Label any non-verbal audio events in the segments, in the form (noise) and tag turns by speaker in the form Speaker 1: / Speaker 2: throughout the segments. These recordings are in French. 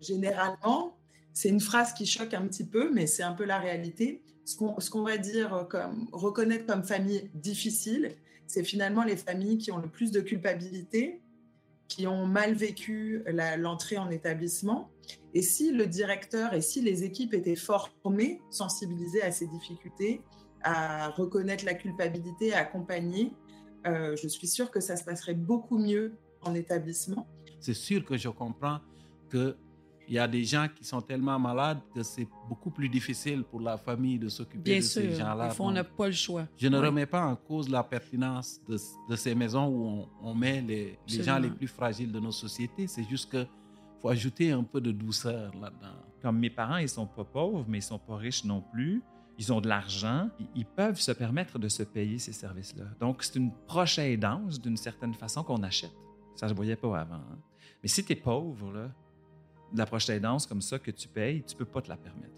Speaker 1: généralement, c'est une phrase qui choque un petit peu, mais c'est un peu la réalité. Ce qu'on va dire comme reconnaître comme famille difficile, c'est finalement les familles qui ont le plus de culpabilité, qui ont mal vécu l'entrée en établissement. Et si le directeur et si les équipes étaient formées, sensibilisées à ces difficultés, à reconnaître la culpabilité, à accompagner, euh, je suis sûre que ça se passerait beaucoup mieux en établissement.
Speaker 2: C'est sûr que je comprends que il y a des gens qui sont tellement malades que c'est beaucoup plus difficile pour la famille de s'occuper de ces gens-là.
Speaker 3: Bien sûr, on n'a pas le choix.
Speaker 2: Je ne remets pas en cause la pertinence de, de ces maisons où on, met les, les gens les plus fragiles de nos sociétés. C'est juste que faut ajouter un peu de douceur là-dedans.
Speaker 4: Comme mes parents, ils sont pas pauvres, mais ils sont pas riches non plus. Ils ont de l'argent, ils peuvent se permettre de se payer ces services-là. Donc, c'est une proche aidance d'une certaine façon qu'on achète. Ça, je ne voyais pas avant. Hein. Mais si tu es pauvre, là, de la proche aidance comme ça que tu payes, tu peux pas te la permettre.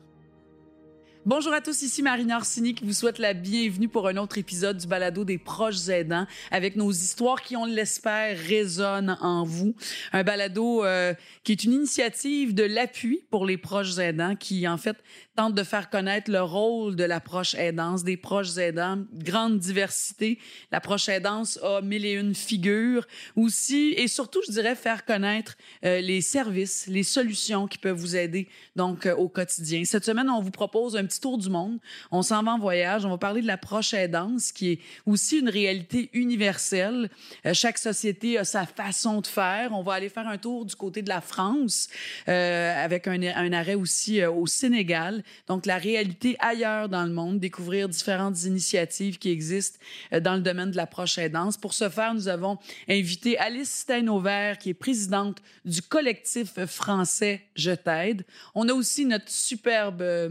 Speaker 3: Bonjour à tous, ici Marina Orsini qui vous souhaite la bienvenue pour un autre épisode du balado des proches aidants avec nos histoires qui, on l'espère, résonnent en vous. Un balado euh, qui est une initiative de l'appui pour les proches aidants qui, en fait, tente de faire connaître le rôle de l'approche aidance, des proches aidants, grande diversité. L'approche aidance a mille et une figures aussi et surtout, je dirais, faire connaître euh, les services, les solutions qui peuvent vous aider donc euh, au quotidien. Cette semaine, on vous propose un tour du monde. On s'en va en voyage. On va parler de l'approche aidance qui est aussi une réalité universelle. Euh, chaque société a sa façon de faire. On va aller faire un tour du côté de la France avec un, arrêt aussi au Sénégal donc la réalité ailleurs dans le monde, découvrir différentes initiatives qui existent euh, dans le domaine de l'approche aidance. Pour ce faire, nous avons invité Alice Steinover, qui est présidente du collectif français Je t'aide. On a aussi notre superbe euh,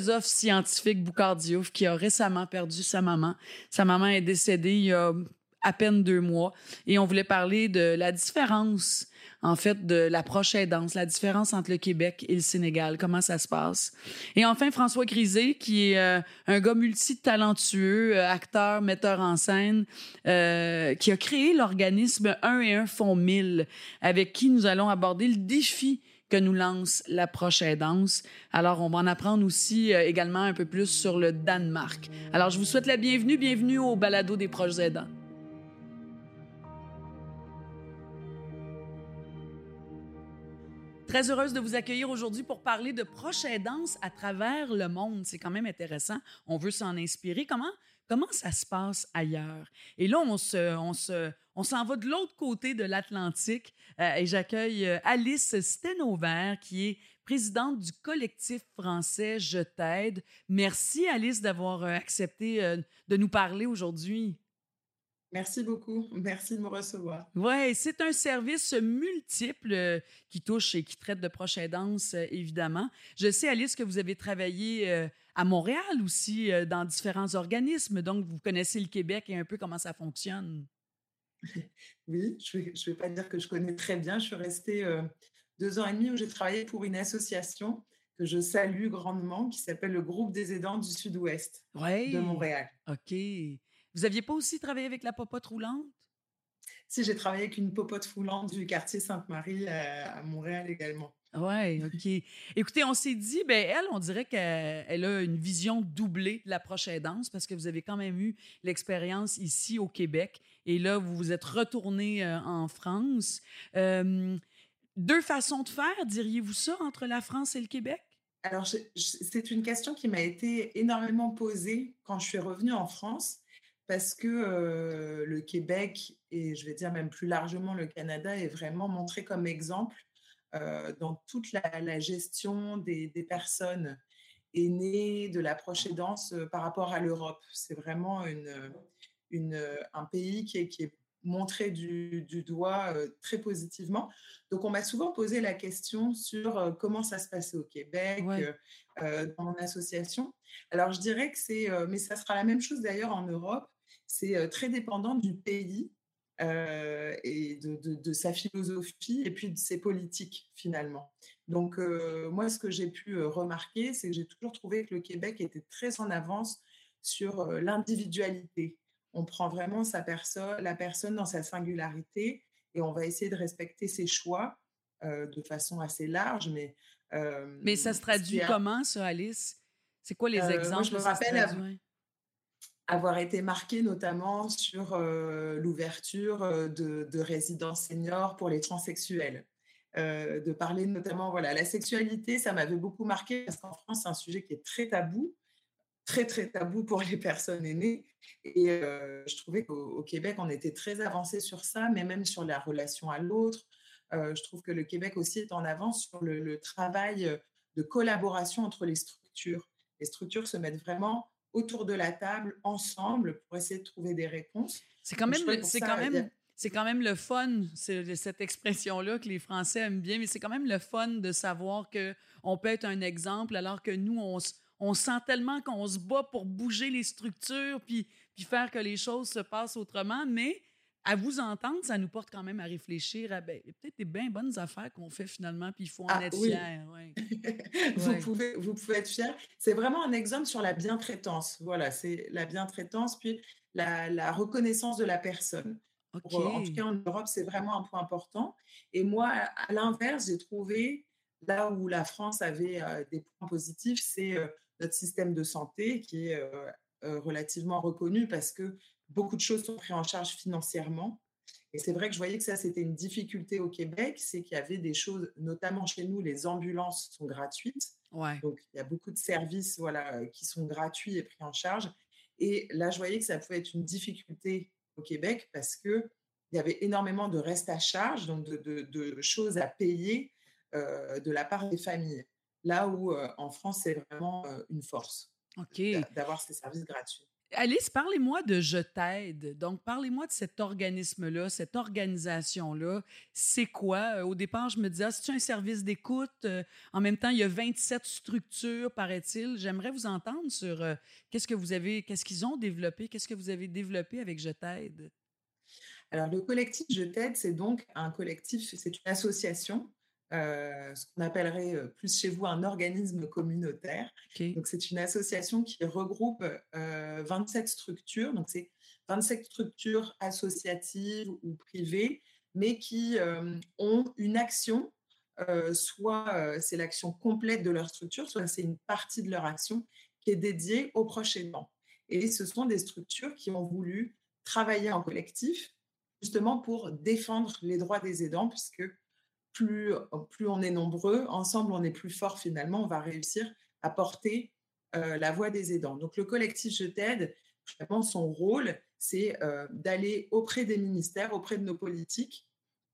Speaker 3: philosophe scientifique Boucard Diouf, qui a récemment perdu sa maman. Sa maman est décédée il y a à peine deux mois et on voulait parler de la différence en fait, de l'approche aidance, la différence entre le Québec et le Sénégal, comment ça se passe. Et enfin, François Grisé, qui est euh, un gars multitalentueux, euh, acteur, metteur en scène, euh, qui a créé l'organisme 1 et 1 font 1000, avec qui nous allons aborder le défi que nous lance l'approche aidance. Alors, on va en apprendre aussi également un peu plus sur le Danemark. Alors, je vous souhaite la bienvenue. Bienvenue au balado des proches aidants. Très heureuse de vous accueillir aujourd'hui pour parler de proche aidance à travers le monde. C'est quand même intéressant. On veut s'en inspirer. Comment, comment ça se passe ailleurs? Et là, on se, on se, on s'en va de l'autre côté de l'Atlantique euh, et j'accueille euh, Alice Stenover, qui est présidente du collectif français Je t'aide. Merci Alice d'avoir euh, accepté de nous parler aujourd'hui.
Speaker 1: Merci beaucoup. Merci de me recevoir.
Speaker 3: Oui, c'est un service multiple euh, qui touche et qui traite de proche aidance, euh, évidemment. Je sais, Alice, que vous avez travaillé à Montréal aussi dans différents organismes, donc vous connaissez le Québec et un peu comment ça fonctionne.
Speaker 1: Oui, je ne vais, vais, pas dire que je connais très bien. Je suis restée deux ans et demi où j'ai travaillé pour une association que je salue grandement qui s'appelle le Groupe des aidants du Sud-Ouest de Montréal.
Speaker 3: OK. Vous aviez pas aussi travaillé avec la popote roulante?
Speaker 1: Si, j'ai travaillé avec une popote roulante du quartier Sainte-Marie euh, à, Montréal également.
Speaker 3: Oui, (laughs) OK. Écoutez, on s'est dit, ben elle, on dirait qu'elle a une vision doublée de l'approche aidance parce que vous avez quand même eu l'expérience ici au Québec et là, vous vous êtes retourné euh, en France. Euh, deux façons de faire, diriez-vous ça, entre la France et le Québec?
Speaker 1: Alors, c'est une question qui m'a été énormément posée quand je suis revenue en France parce que le Québec et je vais dire même plus largement le Canada est vraiment montré comme exemple dans toute la, gestion des, personnes aînées, de l'approche aidance par rapport à l'Europe. C'est vraiment une, un pays qui est, qui est montré du, doigt très positivement. Donc, on m'a souvent posé la question sur comment ça se passait au Québec, dans mon association. Alors, je dirais que c'est, mais ça sera la même chose d'ailleurs en Europe c'est très dépendant du pays et de, sa philosophie et puis de ses politiques finalement. Donc moi, ce que j'ai pu remarquer, c'est que j'ai toujours trouvé que le Québec était très en avance sur l'individualité. On prend vraiment sa personne, la personne dans sa singularité et on va essayer de respecter ses choix de façon assez large, mais...
Speaker 3: mais ça se traduit comment, ça, Alice? C'est quoi les exemples? Moi,
Speaker 1: je me rappelle avoir été marquée notamment sur l'ouverture de, de, résidences seniors pour les transsexuels. de parler notamment, voilà, la sexualité, ça m'avait beaucoup marqué parce qu'en France, c'est un sujet qui est très tabou très, très tabou pour les (laughs) personnes aînées. Et je trouvais qu'au Québec, on était très avancé sur ça, mais même sur la relation à l'autre. je trouve que le Québec aussi est en avance sur le, travail de collaboration entre les structures. Les structures se mettent vraiment autour de la table, ensemble, pour essayer de trouver des réponses.
Speaker 3: C'est quand même, c'est quand même, c'est quand même le fun, c'est cette expression-là que les Français aiment bien, mais c'est quand même le fun de savoir que on peut être un exemple alors que nous, on, on sent tellement qu'on se bat pour bouger les structures puis, puis faire que les choses se passent autrement, mais à vous entendre, ça nous porte quand même à réfléchir à ben, peut-être des bien bonnes affaires qu'on fait finalement, puis il faut en ah être fier. (laughs)
Speaker 1: vous, pouvez, vous pouvez être fier. C'est vraiment un exemple sur la bientraitance. Voilà, c'est la bientraitance, puis la, reconnaissance de la personne. en tout cas, en Europe, c'est vraiment un point important. Et moi, à l'inverse, j'ai trouvé là où la France avait euh, des points positifs, c'est euh, notre système de santé qui est euh, euh, relativement reconnu parce que beaucoup de choses sont prises en charge financièrement. Et c'est vrai que je voyais que ça, c'était une difficulté au Québec, c'est qu'il y avait des choses, notamment chez nous, les ambulances sont gratuites. Donc, il y a beaucoup de services voilà, qui sont gratuits et pris en charge. Et là, je voyais que ça pouvait être une difficulté au Québec parce qu'il y avait énormément de restes à charge, donc de, de choses à payer euh, de la part des familles. Là où en France, c'est vraiment une force d'avoir ces services gratuits.
Speaker 3: Alice, parlez-moi de Je t'aide. Donc, parlez-moi de cet organisme-là, cette organisation-là. C'est quoi? Au départ, je me disais, ah, c'est un service d'écoute? En même temps, il y a 27 structures, paraît-il. J'aimerais vous entendre sur qu'est-ce que vous avez, qu'est-ce qu'ils ont développé, qu'est-ce que vous avez développé avec Je t'aide?
Speaker 1: Alors, le collectif Je t'aide, c'est donc un collectif, c'est une association euh, ce qu'on appellerait euh, plus chez vous un organisme communautaire. Donc, c'est une association qui regroupe 27 euh, structures. Donc, c'est 27 structures associatives ou privées, mais qui ont une action, soit c'est l'action complète de leur structure, soit c'est une partie de leur action qui est dédiée aux proches aidants. Et ce sont des structures qui ont voulu travailler en collectif, justement pour défendre les droits des aidants, puisque plus, plus on est nombreux, ensemble on est plus fort finalement, on va réussir à porter euh, la voix des aidants. Donc le collectif Je t'aide, vraiment son rôle, c'est euh, d'aller auprès des ministères, auprès de nos politiques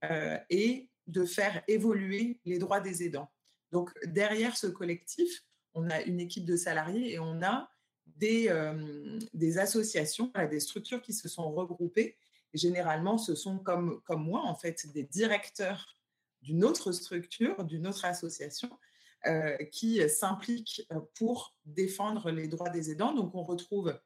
Speaker 1: euh, et de faire évoluer les droits des aidants. Donc derrière ce collectif, on a une équipe de salariés et on a des, des associations, des structures qui se sont regroupées. Généralement, ce sont comme, comme moi, en fait, des directeurs d'une autre structure, d'une autre association euh, qui s'implique euh, pour défendre les droits des aidants. Donc, on retrouve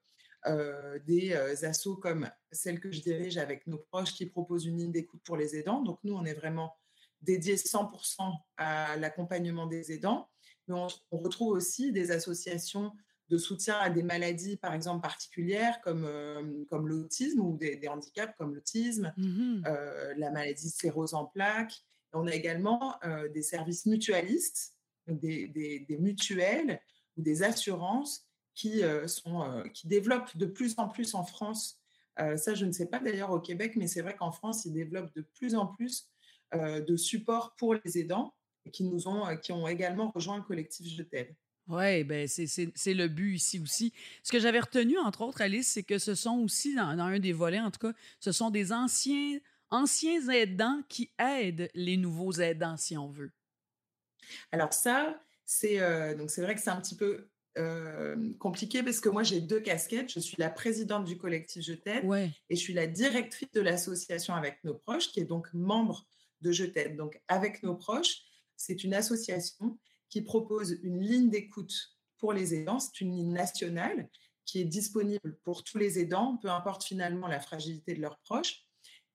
Speaker 1: euh, des assos comme celle que je dirige avec nos proches qui proposent une ligne d'écoute pour les aidants. Donc, nous, on est vraiment dédié 100% à l'accompagnement des aidants. Mais on, retrouve aussi des associations de soutien à des maladies, par exemple, particulières comme, comme l'autisme ou des, handicaps comme l'autisme, mmh la maladie sclérose en plaques, on a également euh, des services mutualistes, des, mutuelles ou des assurances qui, euh, sont, euh, qui développent de plus en plus en France. ça, je ne sais pas d'ailleurs au Québec, mais c'est vrai qu'en France, ils développent de plus en plus de support pour les aidants qui, nous ont, qui ont également rejoint le collectif Je t'aide.
Speaker 3: Oui, ben c'est le but ici aussi. Ce que j'avais retenu, entre autres, Alice, c'est que ce sont aussi, dans, un des volets en tout cas, ce sont des anciens anciens aidants qui aident les nouveaux aidants, si on veut?
Speaker 1: Alors ça, c'est euh, donc c'est vrai que c'est un petit peu euh, compliqué parce que moi j'ai deux casquettes. Je suis la présidente du collectif Je t'aide et je suis la directrice de l'association avec nos proches, qui est donc membre de Je t'aide. Donc avec nos proches, c'est une association qui propose une ligne d'écoute pour les aidants. C'est une ligne nationale qui est disponible pour tous les aidants, peu importe finalement la fragilité de leurs proches.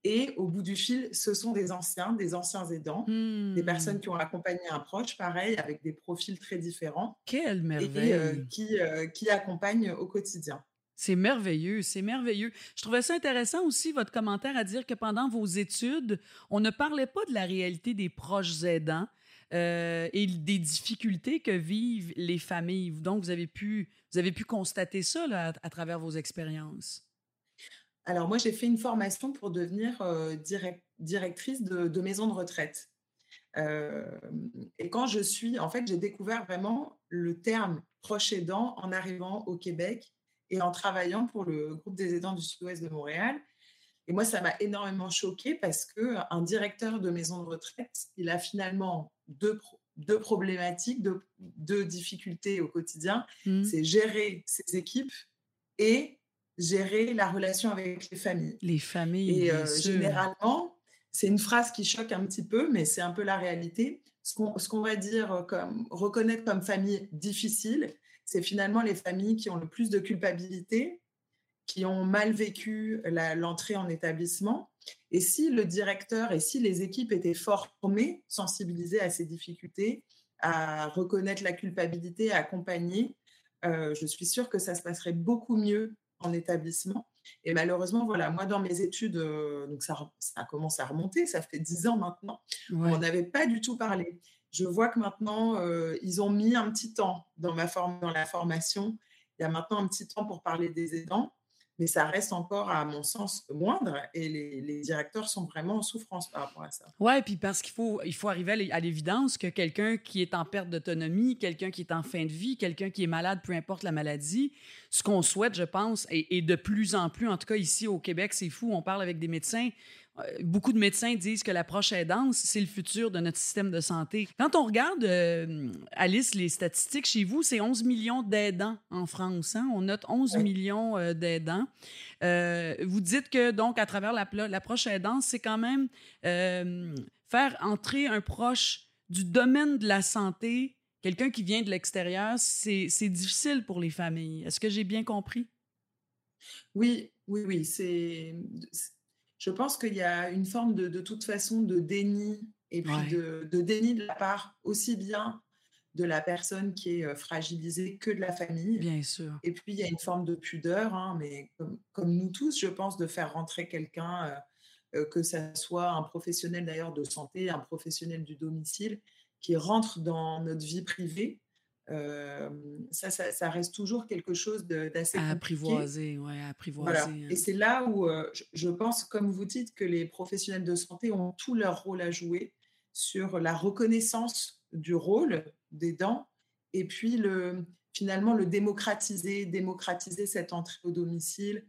Speaker 1: Et au bout du fil, ce sont des anciens, des anciens aidants, des hmm. personnes qui ont accompagné un proche, pareil, avec des profils très différents.
Speaker 3: Quelle merveille
Speaker 1: Et euh, qui, euh, qui accompagnent au quotidien.
Speaker 3: C'est merveilleux, c'est merveilleux. Je trouvais ça intéressant aussi, votre commentaire à dire que pendant vos études, on ne parlait pas de la réalité des proches aidants euh, et des difficultés que vivent les familles. Donc, vous avez pu, vous avez pu constater ça à, travers vos expériences.
Speaker 1: Alors, moi, j'ai fait une formation pour devenir euh, directrice de, maison de retraite. Euh, et quand je suis, en fait, j'ai découvert vraiment le terme proche aidant en arrivant au Québec et en travaillant pour le groupe des aidants du Sud-Ouest de Montréal. Et moi, ça m'a énormément choqué parce que un directeur de maison de retraite, il a finalement deux, deux problématiques, deux, deux, difficultés au quotidien. Mmh. C'est gérer ses équipes et gérer la relation avec les familles.
Speaker 3: Les familles.
Speaker 1: Et euh, généralement, c'est une phrase qui choque un petit peu, mais c'est un peu la réalité. Ce qu'on va dire comme reconnaître comme famille difficile, c'est finalement les familles qui ont le plus de culpabilité, qui ont mal vécu l'entrée en établissement. Et si le directeur et si les équipes étaient formées, sensibilisées à ces difficultés, à reconnaître la culpabilité, à accompagner, euh, je suis sûre que ça se passerait beaucoup mieux en établissement. Et malheureusement, voilà, moi, dans mes études, euh, donc ça, ça commence à remonter, ça fait dix ans maintenant, on n'avait pas du tout parlé je vois que maintenant, euh, ils ont mis un petit temps dans, ma forme, dans la formation. Il y a maintenant un petit temps pour parler des aidants, mais ça reste encore, à mon sens, moindre et les, directeurs sont vraiment en souffrance par rapport à ça.
Speaker 3: Oui, puis parce qu'il faut, il faut arriver à l'évidence que quelqu'un qui est en perte d'autonomie, quelqu'un qui est en fin de vie, quelqu'un qui est malade, peu importe la maladie, ce qu'on souhaite, je pense, et, et de plus en plus, en tout cas ici au Québec, c'est fou, on parle avec des médecins, beaucoup de médecins disent que l'approche aidance, c'est le futur de notre système de santé. Quand on regarde, euh, Alice, les statistiques chez vous, c'est 11 millions d'aidants en France. Hein? On note 11 millions euh, d'aidants. vous dites que, donc, à travers l'approche aidance, c'est quand même faire entrer un proche du domaine de la santé, quelqu'un qui vient de l'extérieur, c'est difficile pour les familles. Est-ce que j'ai bien compris?
Speaker 1: Oui, oui, oui. C'est je pense qu'il y a une forme de, de toute façon de déni et puis de, déni de la part aussi bien de la personne qui est euh, fragilisée que de la famille.
Speaker 3: Bien sûr.
Speaker 1: Et puis il y a une forme de pudeur, hein, mais comme, nous tous, je pense, de faire rentrer quelqu'un, euh, euh, que ce soit un professionnel d'ailleurs de santé, un professionnel du domicile, qui rentre dans notre vie privée ça, ça, reste toujours quelque chose d'assez
Speaker 3: à apprivoiser, ouais, à apprivoiser.
Speaker 1: Hein. Et c'est là où je pense, comme vous dites, que les professionnels de santé ont tout leur rôle à jouer sur la reconnaissance du rôle des dents et puis le, finalement le démocratiser, démocratiser cette entrée au domicile,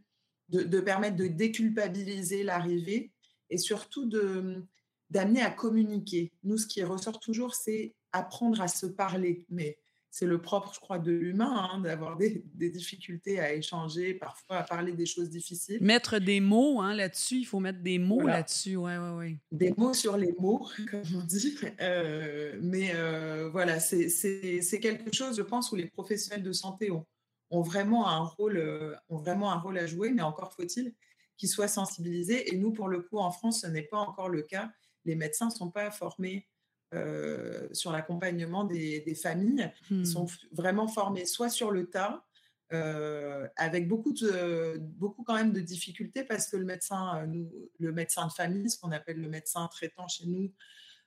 Speaker 1: de, de permettre de déculpabiliser l'arrivée et surtout de d'amener à communiquer. Nous, ce qui ressort toujours, c'est apprendre à se parler, mais c'est le propre, je crois, de l'humain, hein, d'avoir des, difficultés à échanger, parfois à parler des choses difficiles.
Speaker 3: Mettre des mots hein, là-dessus, il faut mettre des mots là-dessus, ouais, ouais, ouais.
Speaker 1: Des mots sur les mots, (laughs) comme on dit. Euh, mais euh, voilà, c'est quelque chose, je pense, où les professionnels de santé ont, ont vraiment, un rôle, euh, ont vraiment un rôle à jouer, mais encore faut-il qu'ils soient sensibilisés. Et nous, pour le coup, en France, ce n'est pas encore le cas. Les médecins ne sont pas formés euh, sur l'accompagnement des, familles. Ils mmh. sont vraiment formés soit sur le tas, euh, avec beaucoup, de, beaucoup quand même de difficultés parce que le médecin, euh, le médecin de famille, ce qu'on appelle le médecin traitant chez nous,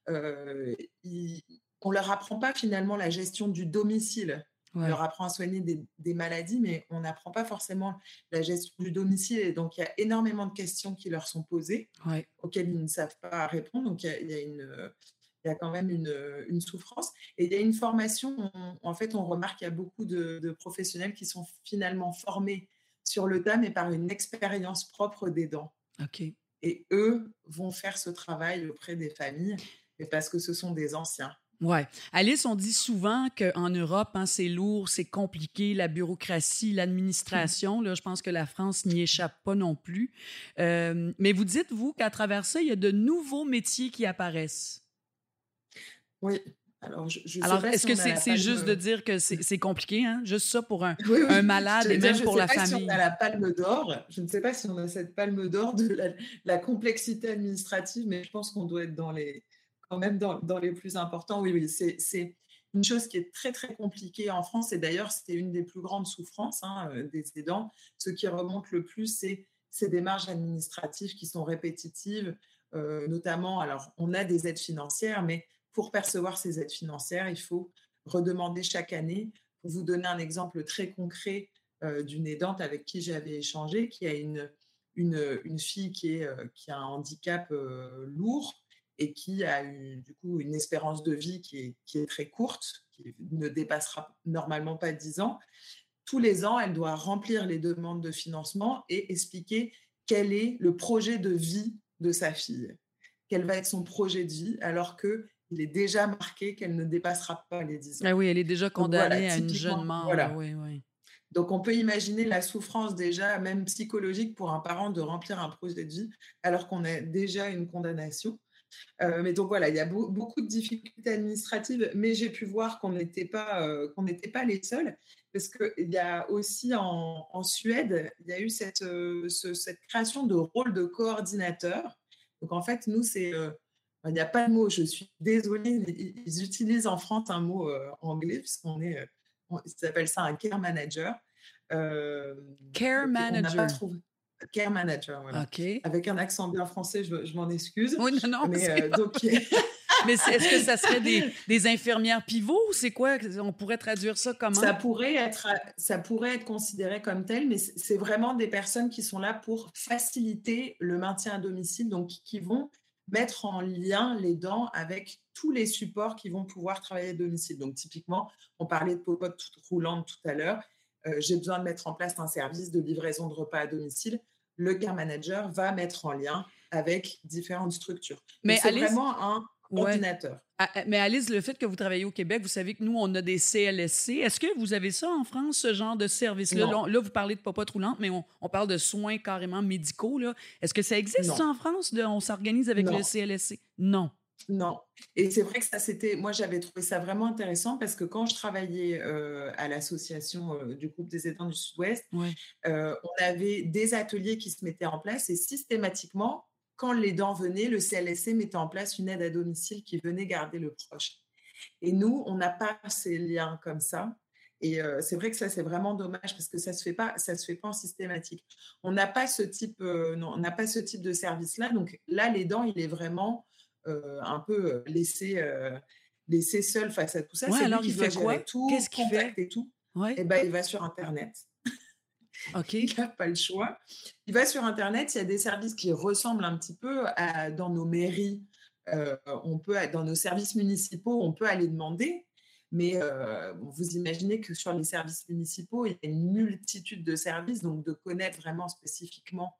Speaker 1: on ne leur apprend pas finalement la gestion du domicile. On leur apprend à soigner des, maladies, mais on n'apprend pas forcément la gestion du domicile. Et donc, il y a énormément de questions qui leur sont posées, auxquelles ils ne savent pas répondre. Donc, il y a une, il y a quand même une, une, souffrance. Et il y a une formation, en fait, on remarque qu'il y a beaucoup de, professionnels qui sont finalement formés sur le tas, mais par une expérience propre des dents.
Speaker 3: OK.
Speaker 1: Et eux vont faire ce travail auprès des familles, parce que ce sont des anciens.
Speaker 3: Ouais. Alice, on dit souvent qu'en Europe, hein, c'est lourd, c'est compliqué, la bureaucratie, l'administration. Là, je pense que la France n'y échappe pas non plus. Euh, mais vous dites, vous, qu'à travers ça, il y a de nouveaux métiers qui apparaissent.
Speaker 1: Oui. Alors, je,
Speaker 3: Alors est-ce que c'est juste de dire que c'est compliqué, hein? juste ça pour un, (laughs) un malade et même pour la famille?
Speaker 1: Si on a la palme d'or. Je ne sais pas si on a cette palme d'or de la, complexité administrative, mais je pense qu'on doit être dans les, quand même dans, dans les plus importants. Oui, oui, c'est une chose qui est très très compliquée en France, et d'ailleurs c'était une des plus grandes souffrances hein, des aidants, ce qui remonte le plus, c'est ces démarches administratives qui sont répétitives, notamment, alors on a des aides financières, mais pour percevoir ces aides financières, il faut redemander chaque année. Pour vous donner un exemple très concret d'une aidante avec qui j'avais échangé, qui a une, une, une fille qui, est, qui a un handicap lourd et qui a eu, du coup une espérance de vie qui est, qui est très courte, qui ne dépassera normalement pas 10 ans. Tous les ans, elle doit remplir les demandes de financement et expliquer quel est le projet de vie de sa fille, quel va être son projet de vie, alors que il est déjà marqué qu'elle ne dépassera pas les 10 ans.
Speaker 3: Ah oui, elle est déjà condamnée à une jeune mort. Voilà. Oui, oui.
Speaker 1: Donc on peut imaginer la souffrance déjà, même psychologique, pour un parent de remplir un projet de vie alors qu'on a déjà une condamnation. Euh, mais donc voilà, il y a beaucoup de difficultés administratives, mais j'ai pu voir qu'on n'était pas, euh, qu'on n'était pas les seuls, parce qu'il y a aussi en, Suède, il y a eu cette, euh, cette création de rôle de coordinateur. Donc en fait, nous, c'est il n'y a pas de mot, je suis désolée, ils utilisent en France un mot euh, anglais, puisqu'on est, euh, ils appellent ça un care manager.
Speaker 3: Euh, care manager.
Speaker 1: Care manager, voilà. Avec un accent bien français, je, m'en excuse.
Speaker 3: Oui, non, non. Mais, donc... (laughs) Mais est-ce que ça serait des, des infirmières pivots ou c'est quoi? On pourrait traduire ça comment?
Speaker 1: Ça pourrait être, ça pourrait être considéré comme tel, mais c'est vraiment des personnes qui sont là pour faciliter le maintien à domicile, donc qui vont mettre en lien les dents avec tous les supports qui vont pouvoir travailler à domicile. Donc, typiquement, on parlait de popote roulante tout à l'heure. Euh, j'ai besoin de mettre en place un service de livraison de repas à domicile. Le care manager va mettre en lien avec différentes structures. Mais c'est vraiment un ordinateur.
Speaker 3: Ah, ah, mais Alice, le fait que vous travaillez au Québec, vous savez que nous, on a des CLSC. Est-ce que vous avez ça en France, ce genre de service-là? Là, vous parlez de popote roulante, mais on, parle de soins carrément médicaux. Est-ce que ça existe, ça, en France? De, on s'organise avec le CLSC? Non.
Speaker 1: Non. Et c'est vrai que ça, c'était. Moi, j'avais trouvé ça vraiment intéressant parce que quand je travaillais euh, à l'association euh, du groupe des aidants du Sud-Ouest, euh, on avait des ateliers qui se mettaient en place et systématiquement, quand les dents venaient, le CLSC mettait en place une aide à domicile qui venait garder le proche. Et nous, on n'a pas ces liens comme ça. Et euh, c'est vrai que ça, c'est vraiment dommage parce que ça se fait pas, ça se fait pas en systématique. On n'a pas ce type, euh, non, on n'a pas ce type de service-là. Donc là, les dents, il est vraiment euh, un peu laissé, laissé seul face à tout ça.
Speaker 3: c'est alors il fait quoi? Qu'est-ce qu'il fait?
Speaker 1: et tout. Et eh ben, il va sur Internet.
Speaker 3: Ok.
Speaker 1: Il n'a pas le choix. Il va sur Internet, il y a des services qui ressemblent un petit peu à, dans nos mairies, euh, on peut, dans nos services municipaux, on peut aller demander. Mais euh, vous imaginez que sur les services municipaux, il y a une multitude de services, donc de connaître vraiment spécifiquement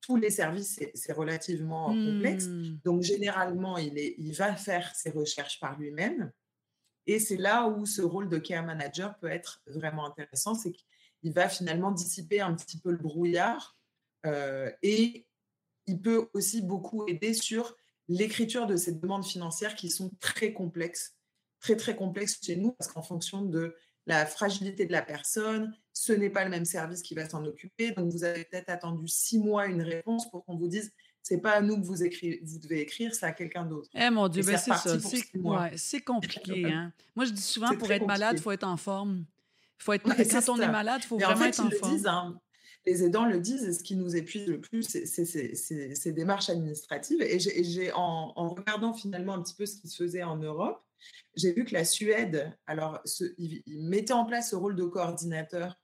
Speaker 1: tous les services, c'est relativement complexe. Mmh. Donc généralement, il, est, il va faire ses recherches par lui-même. Et c'est là où ce rôle de care manager peut être vraiment intéressant, c'est il va finalement dissiper un petit peu le brouillard euh, et il peut aussi beaucoup aider sur l'écriture de ces demandes financières qui sont très complexes, très très complexes chez nous parce qu'en fonction de la fragilité de la personne, ce n'est pas le même service qui va s'en occuper. Donc vous avez peut-être attendu six mois une réponse pour qu'on vous dise c'est pas à nous que vous, écrivez, vous devez écrire, c'est à quelqu'un d'autre.
Speaker 3: Eh mon Dieu, ben c'est ça. C'est compliqué. Hein. Moi, je dis souvent, pour être malade, il faut être en forme. Faut être, (laughs) quand on est malade, il faut vraiment être en forme.
Speaker 1: Hein, les aidants le disent, ce qui nous épuise le plus, c'est ces démarches administratives. Et j'ai, en, regardant finalement un petit peu ce qui se faisait en Europe, j'ai vu que la Suède, alors, ils, mettaient en place ce rôle de coordinateur,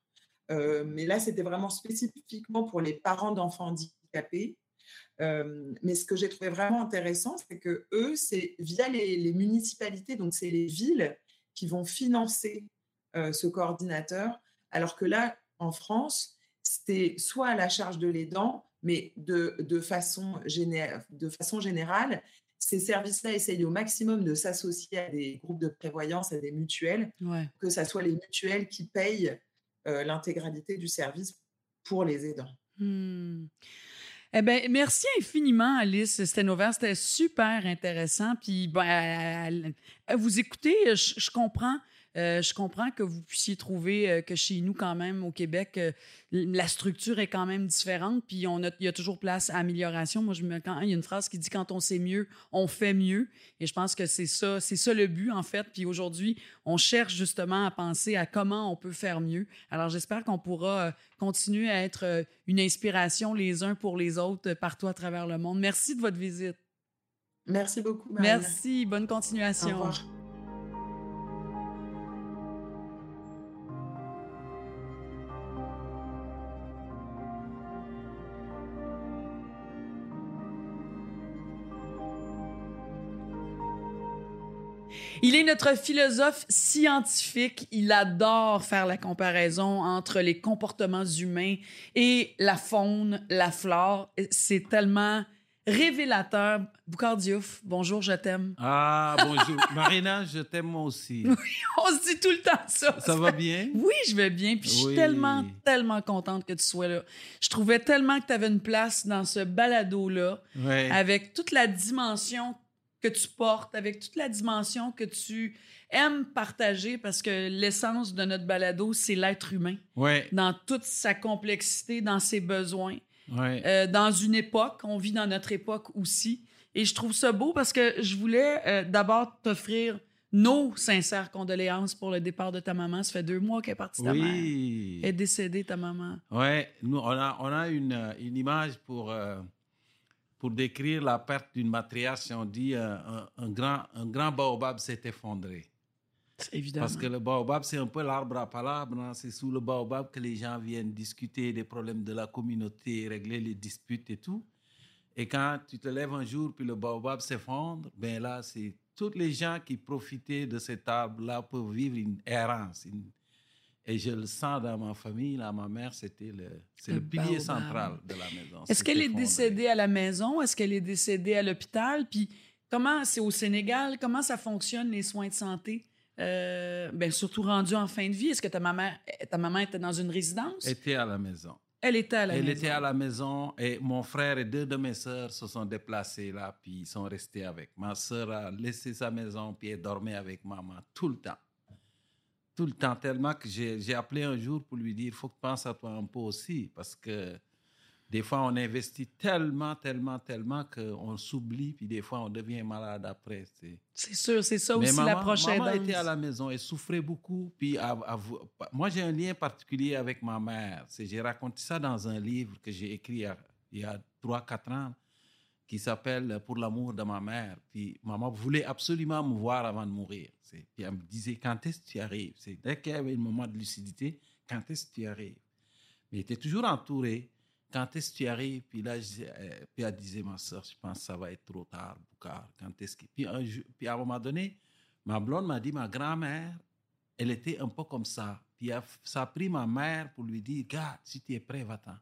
Speaker 1: euh, mais là, c'était vraiment spécifiquement pour les parents d'enfants handicapés. Euh, mais ce que j'ai trouvé vraiment intéressant, c'est que eux, c'est via les, les municipalités, donc c'est les villes qui vont financer euh, ce coordinateur, alors que là, en France, c'était soit à la charge de l'aidant, mais de, de, façon de façon générale, ces services-là essayent au maximum de s'associer à des groupes de prévoyance, à des mutuelles, que ce soit les mutuelles qui payent euh, l'intégralité du service pour les aidants.
Speaker 3: Hmm. Eh ben, merci infiniment, Alice Stenover. C'était super intéressant. Puis, ben, vous écoutez, je comprends Euh, je comprends que vous puissiez trouver euh, que chez nous, quand même, au Québec, euh, la structure est quand même différente, puis on a, il y a toujours place à amélioration. Moi, je me, quand, il y a une phrase qui dit quand on sait mieux, on fait mieux. Et je pense que c'est ça, c'est ça le but, en fait. Puis aujourd'hui, on cherche justement à penser à comment on peut faire mieux. Alors, j'espère qu'on pourra continuer à être une inspiration les uns pour les autres partout à travers le monde. Merci de votre visite.
Speaker 1: Merci beaucoup.
Speaker 3: Merci. Bonne continuation. Au revoir. Il est notre philosophe scientifique. Il adore faire la comparaison entre les comportements humains et la faune, la flore. C'est tellement révélateur. Boucard Diouf, bonjour, je t'aime.
Speaker 2: Ah, bonjour. (laughs) Marina, je t'aime moi aussi.
Speaker 3: on se dit tout le temps ça.
Speaker 2: Ça va bien?
Speaker 3: Oui, je vais bien. Puis je suis tellement, tellement contente que tu sois là. Je trouvais tellement que tu avais une place dans ce balado-là, avec toute la dimension que tu portes, avec toute la dimension que tu aimes partager, parce que l'essence de notre balado, c'est l'être humain.
Speaker 2: Ouais.
Speaker 3: Dans toute sa complexité, dans ses besoins.
Speaker 2: Ouais.
Speaker 3: Euh, dans une époque, on vit dans notre époque aussi. Et je trouve ça beau parce que je voulais euh, d'abord t'offrir nos sincères condoléances pour le départ de ta maman. Ça fait deux mois qu'elle est partie ta mère. Elle est décédée, ta maman.
Speaker 2: Oui, nous, on a, on a une, une image pour, euh, pour décrire la perte d'une matriarche. On dit un, un, grand, un grand baobab s'est effondré.
Speaker 3: Évidemment.
Speaker 2: Parce que le baobab, c'est un peu l'arbre à palabres. Hein. C'est sous le baobab que les gens viennent discuter des problèmes de la communauté, régler les disputes et tout. Et quand tu te lèves un jour, puis le baobab s'effondre, ben là, c'est tous les gens qui profitaient de cet arbre-là pour vivre une errance. Et je le sens dans ma famille, là, ma mère, c'était le, c'est le, pilier central de la maison.
Speaker 3: Est-ce qu'elle est décédée à la maison? Est-ce qu'elle est décédée à l'hôpital? Puis comment, c'est au Sénégal, comment ça fonctionne les soins de santé? Euh, ben, surtout rendu en fin de vie. Est-ce que ta maman, ta maman était dans une résidence?
Speaker 2: Elle était à la maison.
Speaker 3: Elle était à la
Speaker 2: Elle
Speaker 3: maison.
Speaker 2: était à la maison et mon frère et deux de mes sœurs se sont déplacés là, puis ils sont restés avec. Ma sœur a laissé sa maison, puis elle dormait avec maman tout le temps. Tout le temps, tellement que j'ai appelé un jour pour lui dire, il faut que tu penses à toi un peu aussi, parce que des fois, on investit tellement, tellement, tellement qu'on s'oublie, puis des fois, on devient malade après.
Speaker 3: C'est sûr, c'est ça aussi la prochaine.
Speaker 2: Maman était à la maison, elle souffrait beaucoup. Puis moi, j'ai un lien particulier avec ma mère. J'ai raconté ça dans un livre que j'ai écrit il y a trois, quatre ans, qui s'appelle Pour l'amour de ma mère. Puis maman voulait absolument me voir avant de mourir. Puis elle me disait, quand est-ce que tu arrives? Dès qu'il y avait un moment de lucidité, quand est-ce que tu arrives? Mais était toujours entourée quand est-ce que tu arrives? Puis là, euh, puis elle disait, ma soeur, je pense que ça va être trop tard, Boucard. Quand est-ce que... Puis, un, puis à un moment donné, ma blonde m'a dit, ma grand-mère, elle était un peu comme ça. Puis ça a pris ma mère pour lui dire, gars, si tu es prêt, va-t'en.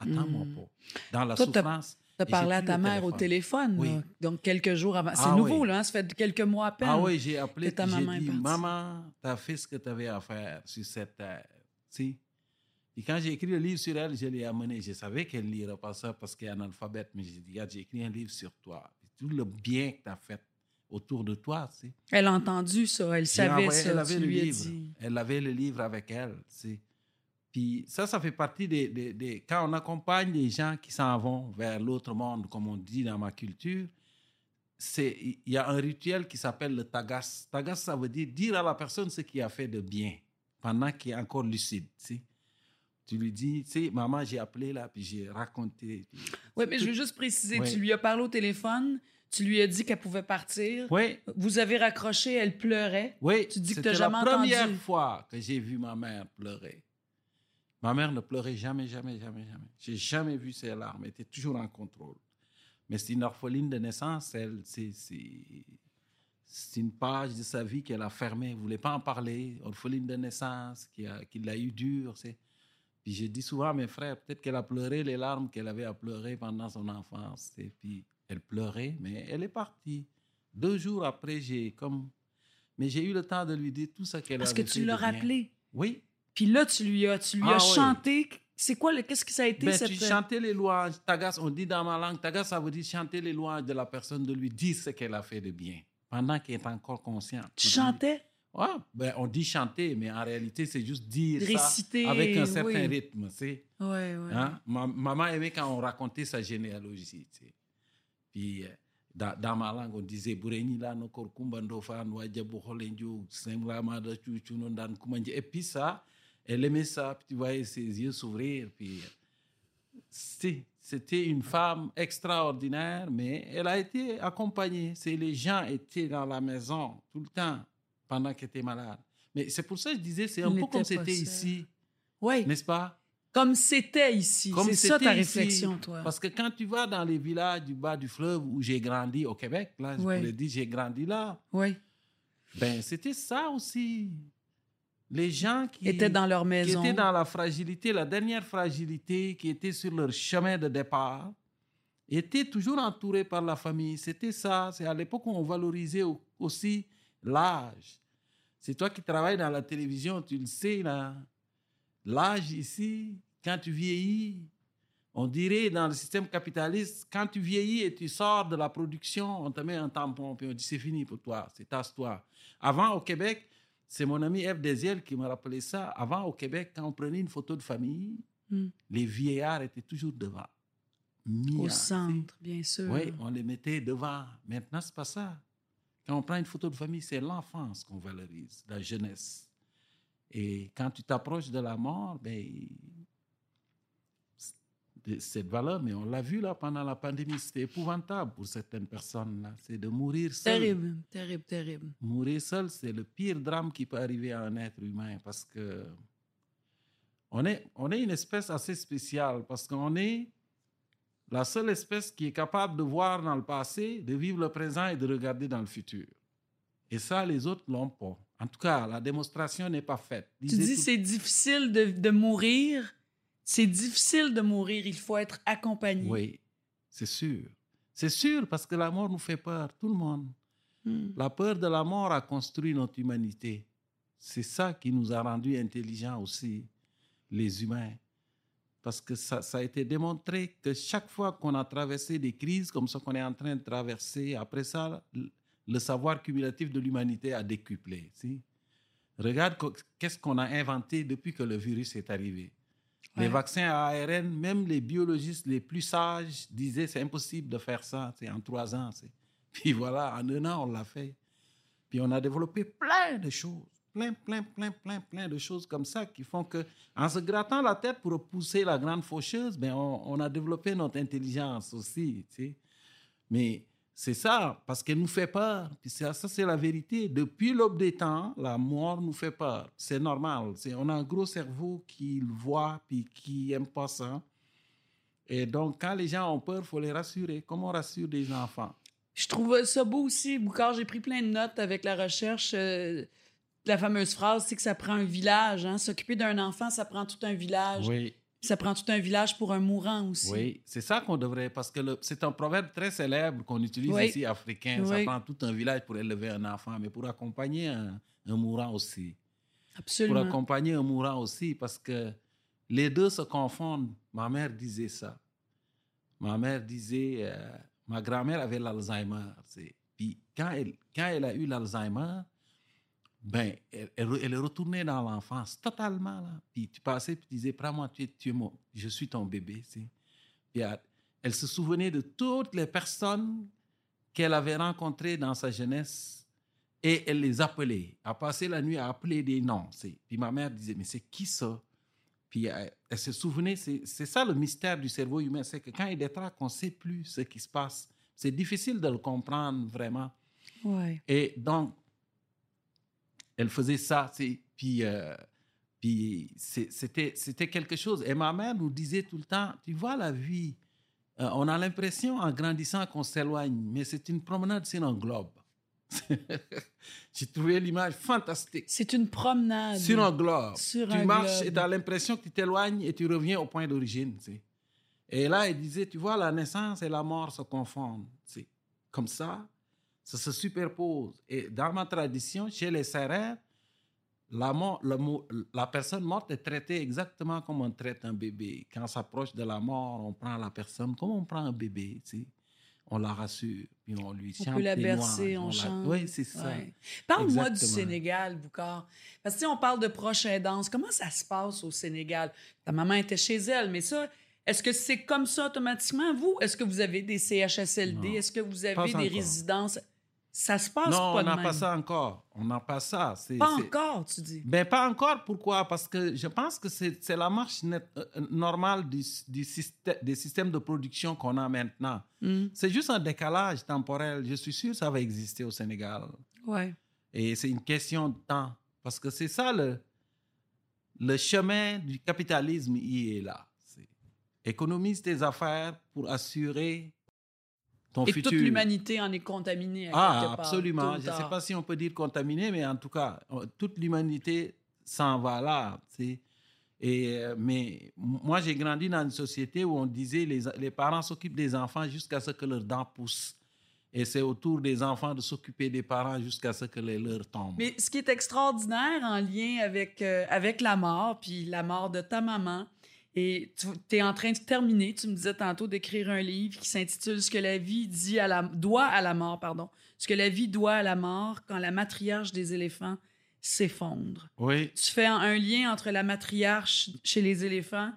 Speaker 2: Attends-moi hmm. pas. Dans la souffrance.
Speaker 3: Tu as parlé à ta mère au téléphone, oui. donc quelques jours avant. C'est
Speaker 2: ah
Speaker 3: nouveau, là, hein? ça fait quelques mois à peine.
Speaker 2: Ah oui, j'ai appelé, ta maman dit, maman, tu as fait ce que tu avais à faire sur cette terre. Si? Et quand j'ai écrit le livre sur elle, je l'ai amené. Je savais qu'elle ne lirait pas ça parce qu'elle est analphabète, mais j'ai dit, regarde, j'ai écrit un livre sur toi. tout le bien que tu as fait autour de toi. Tu sais.
Speaker 3: Elle a entendu ça, elle savait ça.
Speaker 2: Elle avait le livre. Elle avait le livre avec elle. Tu sais. Puis ça, ça fait partie des, des, Quand on accompagne les gens qui s'en vont vers l'autre monde, comme on dit dans ma culture, il y a un rituel qui s'appelle le tagas. Tagas, ça veut dire dire à la personne ce qui a fait de bien pendant qu'il est encore lucide. Tu lui dis, tu sais, maman, j'ai appelé là, puis j'ai raconté.
Speaker 3: Oui, mais je veux juste préciser, tu lui as parlé au téléphone, tu lui as dit qu'elle pouvait partir.
Speaker 2: Oui.
Speaker 3: Vous avez raccroché, elle pleurait.
Speaker 2: Oui.
Speaker 3: Tu dis que
Speaker 2: tu
Speaker 3: jamais
Speaker 2: entendu. la première fois que j'ai vu ma mère pleurer. Ma mère ne pleurait jamais, jamais, jamais, jamais. J'ai jamais vu ses larmes. Elle était toujours en contrôle. Mais c'est une orpheline de naissance. Elle, c'est, c'est une page de sa vie qu'elle a fermée. Elle ne voulait pas en parler. Orpheline de naissance, qui, a, qui l'a eu dur. C'est, puis j'ai dit souvent à mes frères, peut-être qu'elle a pleuré les larmes qu'elle avait à pleurer pendant son enfance. Et puis elle pleurait, mais elle est partie. Deux jours après, j'ai comme. Mais j'ai eu le temps de lui dire tout ce qu'elle avait
Speaker 3: Parce que tu l'as rappelé.
Speaker 2: Oui.
Speaker 3: Puis là, tu lui as, tu lui as ah chanté. C'est quoi, qu'est-ce que ça a été
Speaker 2: ben,
Speaker 3: cette...
Speaker 2: Tu chantais les louanges. Tagas, on dit dans ma langue, tagas, ça veut dire chanter les louanges de la personne, de lui dire ce qu'elle a fait de bien, pendant qu'elle est encore consciente.
Speaker 3: Tu chantais?
Speaker 2: Ouais, ben, on dit chanter, mais en réalité, c'est juste dire
Speaker 3: Réciter,
Speaker 2: ça avec un certain
Speaker 3: oui.
Speaker 2: rythme. tu sais.
Speaker 3: Ouais, ouais.
Speaker 2: Hein? Ma- maman aimait quand on racontait sa généalogie. tu sais. Puis, euh, dans, dans ma langue, on disait no da dan kumanje. Et puis ça, elle aimait ça. Puis tu voyais ses yeux s'ouvrir. Puis euh, c'était une femme extraordinaire, mais elle a été accompagnée. C'est les gens étaient dans la maison tout le temps pendant qu'elle était malade. Mais c'est pour ça que je disais, c'est un peu comme c'était ici,
Speaker 3: Ouais.
Speaker 2: n'est-ce pas?
Speaker 3: Comme c'était ici.
Speaker 2: Comme
Speaker 3: C'est ça ta
Speaker 2: ici.
Speaker 3: réflexion, toi.
Speaker 2: Parce que quand tu vas dans les villages du bas du fleuve où j'ai grandi au Québec, là, je
Speaker 3: Ouais.
Speaker 2: pourrais dire j'ai grandi là,
Speaker 3: Oui.
Speaker 2: ben c'était ça aussi. Les gens qui
Speaker 3: Étaient dans leur
Speaker 2: qui
Speaker 3: maison.
Speaker 2: étaient dans la fragilité, la dernière fragilité, qui était sur leur chemin de départ, étaient toujours entourés par la famille. C'était ça. C'est à l'époque où on valorisait au- aussi l'âge. C'est toi qui travailles dans la télévision, tu le sais, là. L'âge ici, quand tu vieillis, on dirait dans le système capitaliste, quand tu vieillis et tu sors de la production, on te met un tampon, puis on dit c'est fini pour toi, c'est tasse-toi. Avant, au Québec, c'est mon ami Eve Desiel qui m'a rappelé ça. Avant, au Québec, quand on prenait une photo de famille,
Speaker 3: Hmm.
Speaker 2: les vieillards étaient toujours devant. Mis
Speaker 3: Au
Speaker 2: en-
Speaker 3: centre, bien sûr.
Speaker 2: Oui, on les mettait devant. Maintenant, c'est pas ça. Quand on prend une photo de famille, c'est l'enfance qu'on valorise, la jeunesse. Et quand tu t'approches de la mort, ben, cette valeur, mais on l'a vu là pendant la pandémie, c'était épouvantable pour certaines personnes là. C'est de mourir seul.
Speaker 3: Terrible, terrible, terrible.
Speaker 2: Mourir seul, c'est le pire drame qui peut arriver à un être humain parce que on est, on est une espèce assez spéciale parce qu'on est la seule espèce qui est capable de voir dans le passé, de vivre le présent et de regarder dans le futur. Et ça, les autres l'ont pas. En tout cas, la démonstration n'est pas faite.
Speaker 3: Tu dis
Speaker 2: tout-
Speaker 3: c'est difficile de, de mourir. C'est difficile de mourir. Il faut être accompagné.
Speaker 2: Oui, c'est sûr. C'est sûr parce que la mort nous fait peur, tout le monde.
Speaker 3: Hmm.
Speaker 2: La peur de la mort a construit notre humanité. C'est ça qui nous a rendus intelligents aussi, les humains. Parce que ça, ça a été démontré que chaque fois qu'on a traversé des crises comme ça qu'on est en train de traverser, après ça, le- savoir cumulatif de l'humanité a décuplé. si. Regarde qu'est-ce qu'on a inventé depuis que le virus est arrivé. Les vaccins à ARN, même les biologistes les plus sages disaient c'est impossible de faire ça c'est en trois ans. Puis voilà, en un an, on l'a fait. Puis on a développé plein de choses, plein, plein, plein, plein, plein de choses comme ça qui font que, en se grattant la tête pour repousser la grande faucheuse, ben on, on a développé notre intelligence aussi. tu sais. Mais c'est ça, parce qu'elle nous fait peur. Ça, ça, c'est la vérité. Depuis l'aube des temps, la mort nous fait peur. C'est normal. C'est, on a un gros cerveau qui le voit puis qui aime pas ça. Et donc, quand les gens ont peur, il faut les rassurer. Comme on rassure des enfants.
Speaker 3: Je trouve ça beau aussi, Boucard. J'ai pris plein de notes avec la recherche. euh, la fameuse phrase, c'est que ça prend un village. Hein? S'occuper d'un enfant, ça prend tout un village.
Speaker 2: Oui,
Speaker 3: Ça prend tout un village pour un mourant aussi.
Speaker 2: oui. C'est ça qu'on devrait, parce que c'est un proverbe très célèbre qu'on utilise
Speaker 3: Oui.
Speaker 2: ici, africain.
Speaker 3: Oui.
Speaker 2: Ça prend tout un village pour élever un enfant, mais pour accompagner un, un mourant aussi. pour
Speaker 3: Absolument.
Speaker 2: accompagner un mourant aussi, parce que les deux se confondent. Ma mère disait ça. Ma mère disait, euh, ma grand-mère avait l'Alzheimer. Puis quand elle, quand elle a eu l'Alzheimer, ben, elle, elle, est retournée dans l'enfance totalement. Là. Puis tu passais, puis tu disais, prends-moi, tu es, tu es mon, je suis ton bébé. Puis elle, elle se souvenait de toutes les personnes qu'elle avait rencontrées dans sa jeunesse et elle les appelait. Elle passait la nuit à appeler des noms. Puis ma mère disait, mais c'est qui ça? Puis elle, elle se souvenait, c'est c'est ça le mystère du cerveau humain, c'est que quand il détraque, on ne sait plus ce qui se passe. C'est difficile de le comprendre vraiment.
Speaker 3: Ouais.
Speaker 2: Et donc, elle faisait ça, puis, euh, puis c'était c'était quelque chose. Et ma mère nous disait tout le temps, tu vois la vie, euh, on a l'impression en grandissant qu'on s'éloigne, mais c'est une promenade sur un globe. (laughs) J'ai trouvé l'image fantastique.
Speaker 3: C'est une promenade.
Speaker 2: Sur un globe.
Speaker 3: Sur
Speaker 2: tu
Speaker 3: un
Speaker 2: marches
Speaker 3: globe.
Speaker 2: et tu as l'impression que tu t'éloignes et tu reviens au point d'origine. tu sais. Et là, il disait, tu vois, la naissance et la mort se confondent. tu sais. Comme ça, ça se superpose. Et dans ma tradition, chez les serrères, la, mort- le mot- la personne morte est traitée exactement comme on traite un bébé. Quand on s'approche de la mort, on prend la personne comme on prend un bébé. tu sais. on la rassure, puis on lui
Speaker 3: On
Speaker 2: chante
Speaker 3: peut la bercer,
Speaker 2: louanges,
Speaker 3: on
Speaker 2: la-
Speaker 3: chante.
Speaker 2: Oui, c'est ça.
Speaker 3: Ouais. Parle-moi du. Sénégal, Boucard. Parce que sais, on parle de prochaine danse. Comment ça se passe au Sénégal? Ta maman était chez elle, mais ça, est-ce que c'est comme ça automatiquement, vous? Est-ce que vous avez des CHSLD? Est-ce que vous avez des résidences? Ça se passe
Speaker 2: Non,
Speaker 3: pas
Speaker 2: on
Speaker 3: de
Speaker 2: n'a pas ça encore. On n'a pas ça.
Speaker 3: Pas encore, tu dis.
Speaker 2: Ben, pas encore. Pourquoi? Parce que je pense que c'est la marche net- euh, euh, normale du, du système, des systèmes de production qu'on a maintenant.
Speaker 3: Hmm.
Speaker 2: C'est juste un décalage temporel. Je suis sûr que ça va exister au Sénégal.
Speaker 3: Ouais.
Speaker 2: Et c'est une question de temps. Parce que c'est ça le, le chemin du capitalisme, il est là. C'est économise tes affaires pour assurer ton
Speaker 3: Et
Speaker 2: futur.
Speaker 3: toute l'humanité en est contaminée à
Speaker 2: Ah,
Speaker 3: part,
Speaker 2: absolument. Je ne sais pas si on peut dire contaminé, mais en tout cas, euh, toute l'humanité s'en va là. Et, euh, mais moi, j'ai grandi dans une société où on disait les, les parents s'occupent des enfants jusqu'à ce que leurs dents poussent. Et c'est au tour des enfants de s'occuper des parents jusqu'à ce que les leurs tombent.
Speaker 3: Mais ce qui est extraordinaire en lien avec, euh, avec la mort, puis la mort de ta maman, et tu es en train de terminer, tu me disais tantôt d'écrire un livre qui s'intitule Ce que la vie dit à la, doit à la mort, pardon. Ce que la vie doit à la mort quand la matriarche des éléphants s'effondre.
Speaker 2: Oui,
Speaker 3: Tu fais un lien entre la matriarche chez les éléphants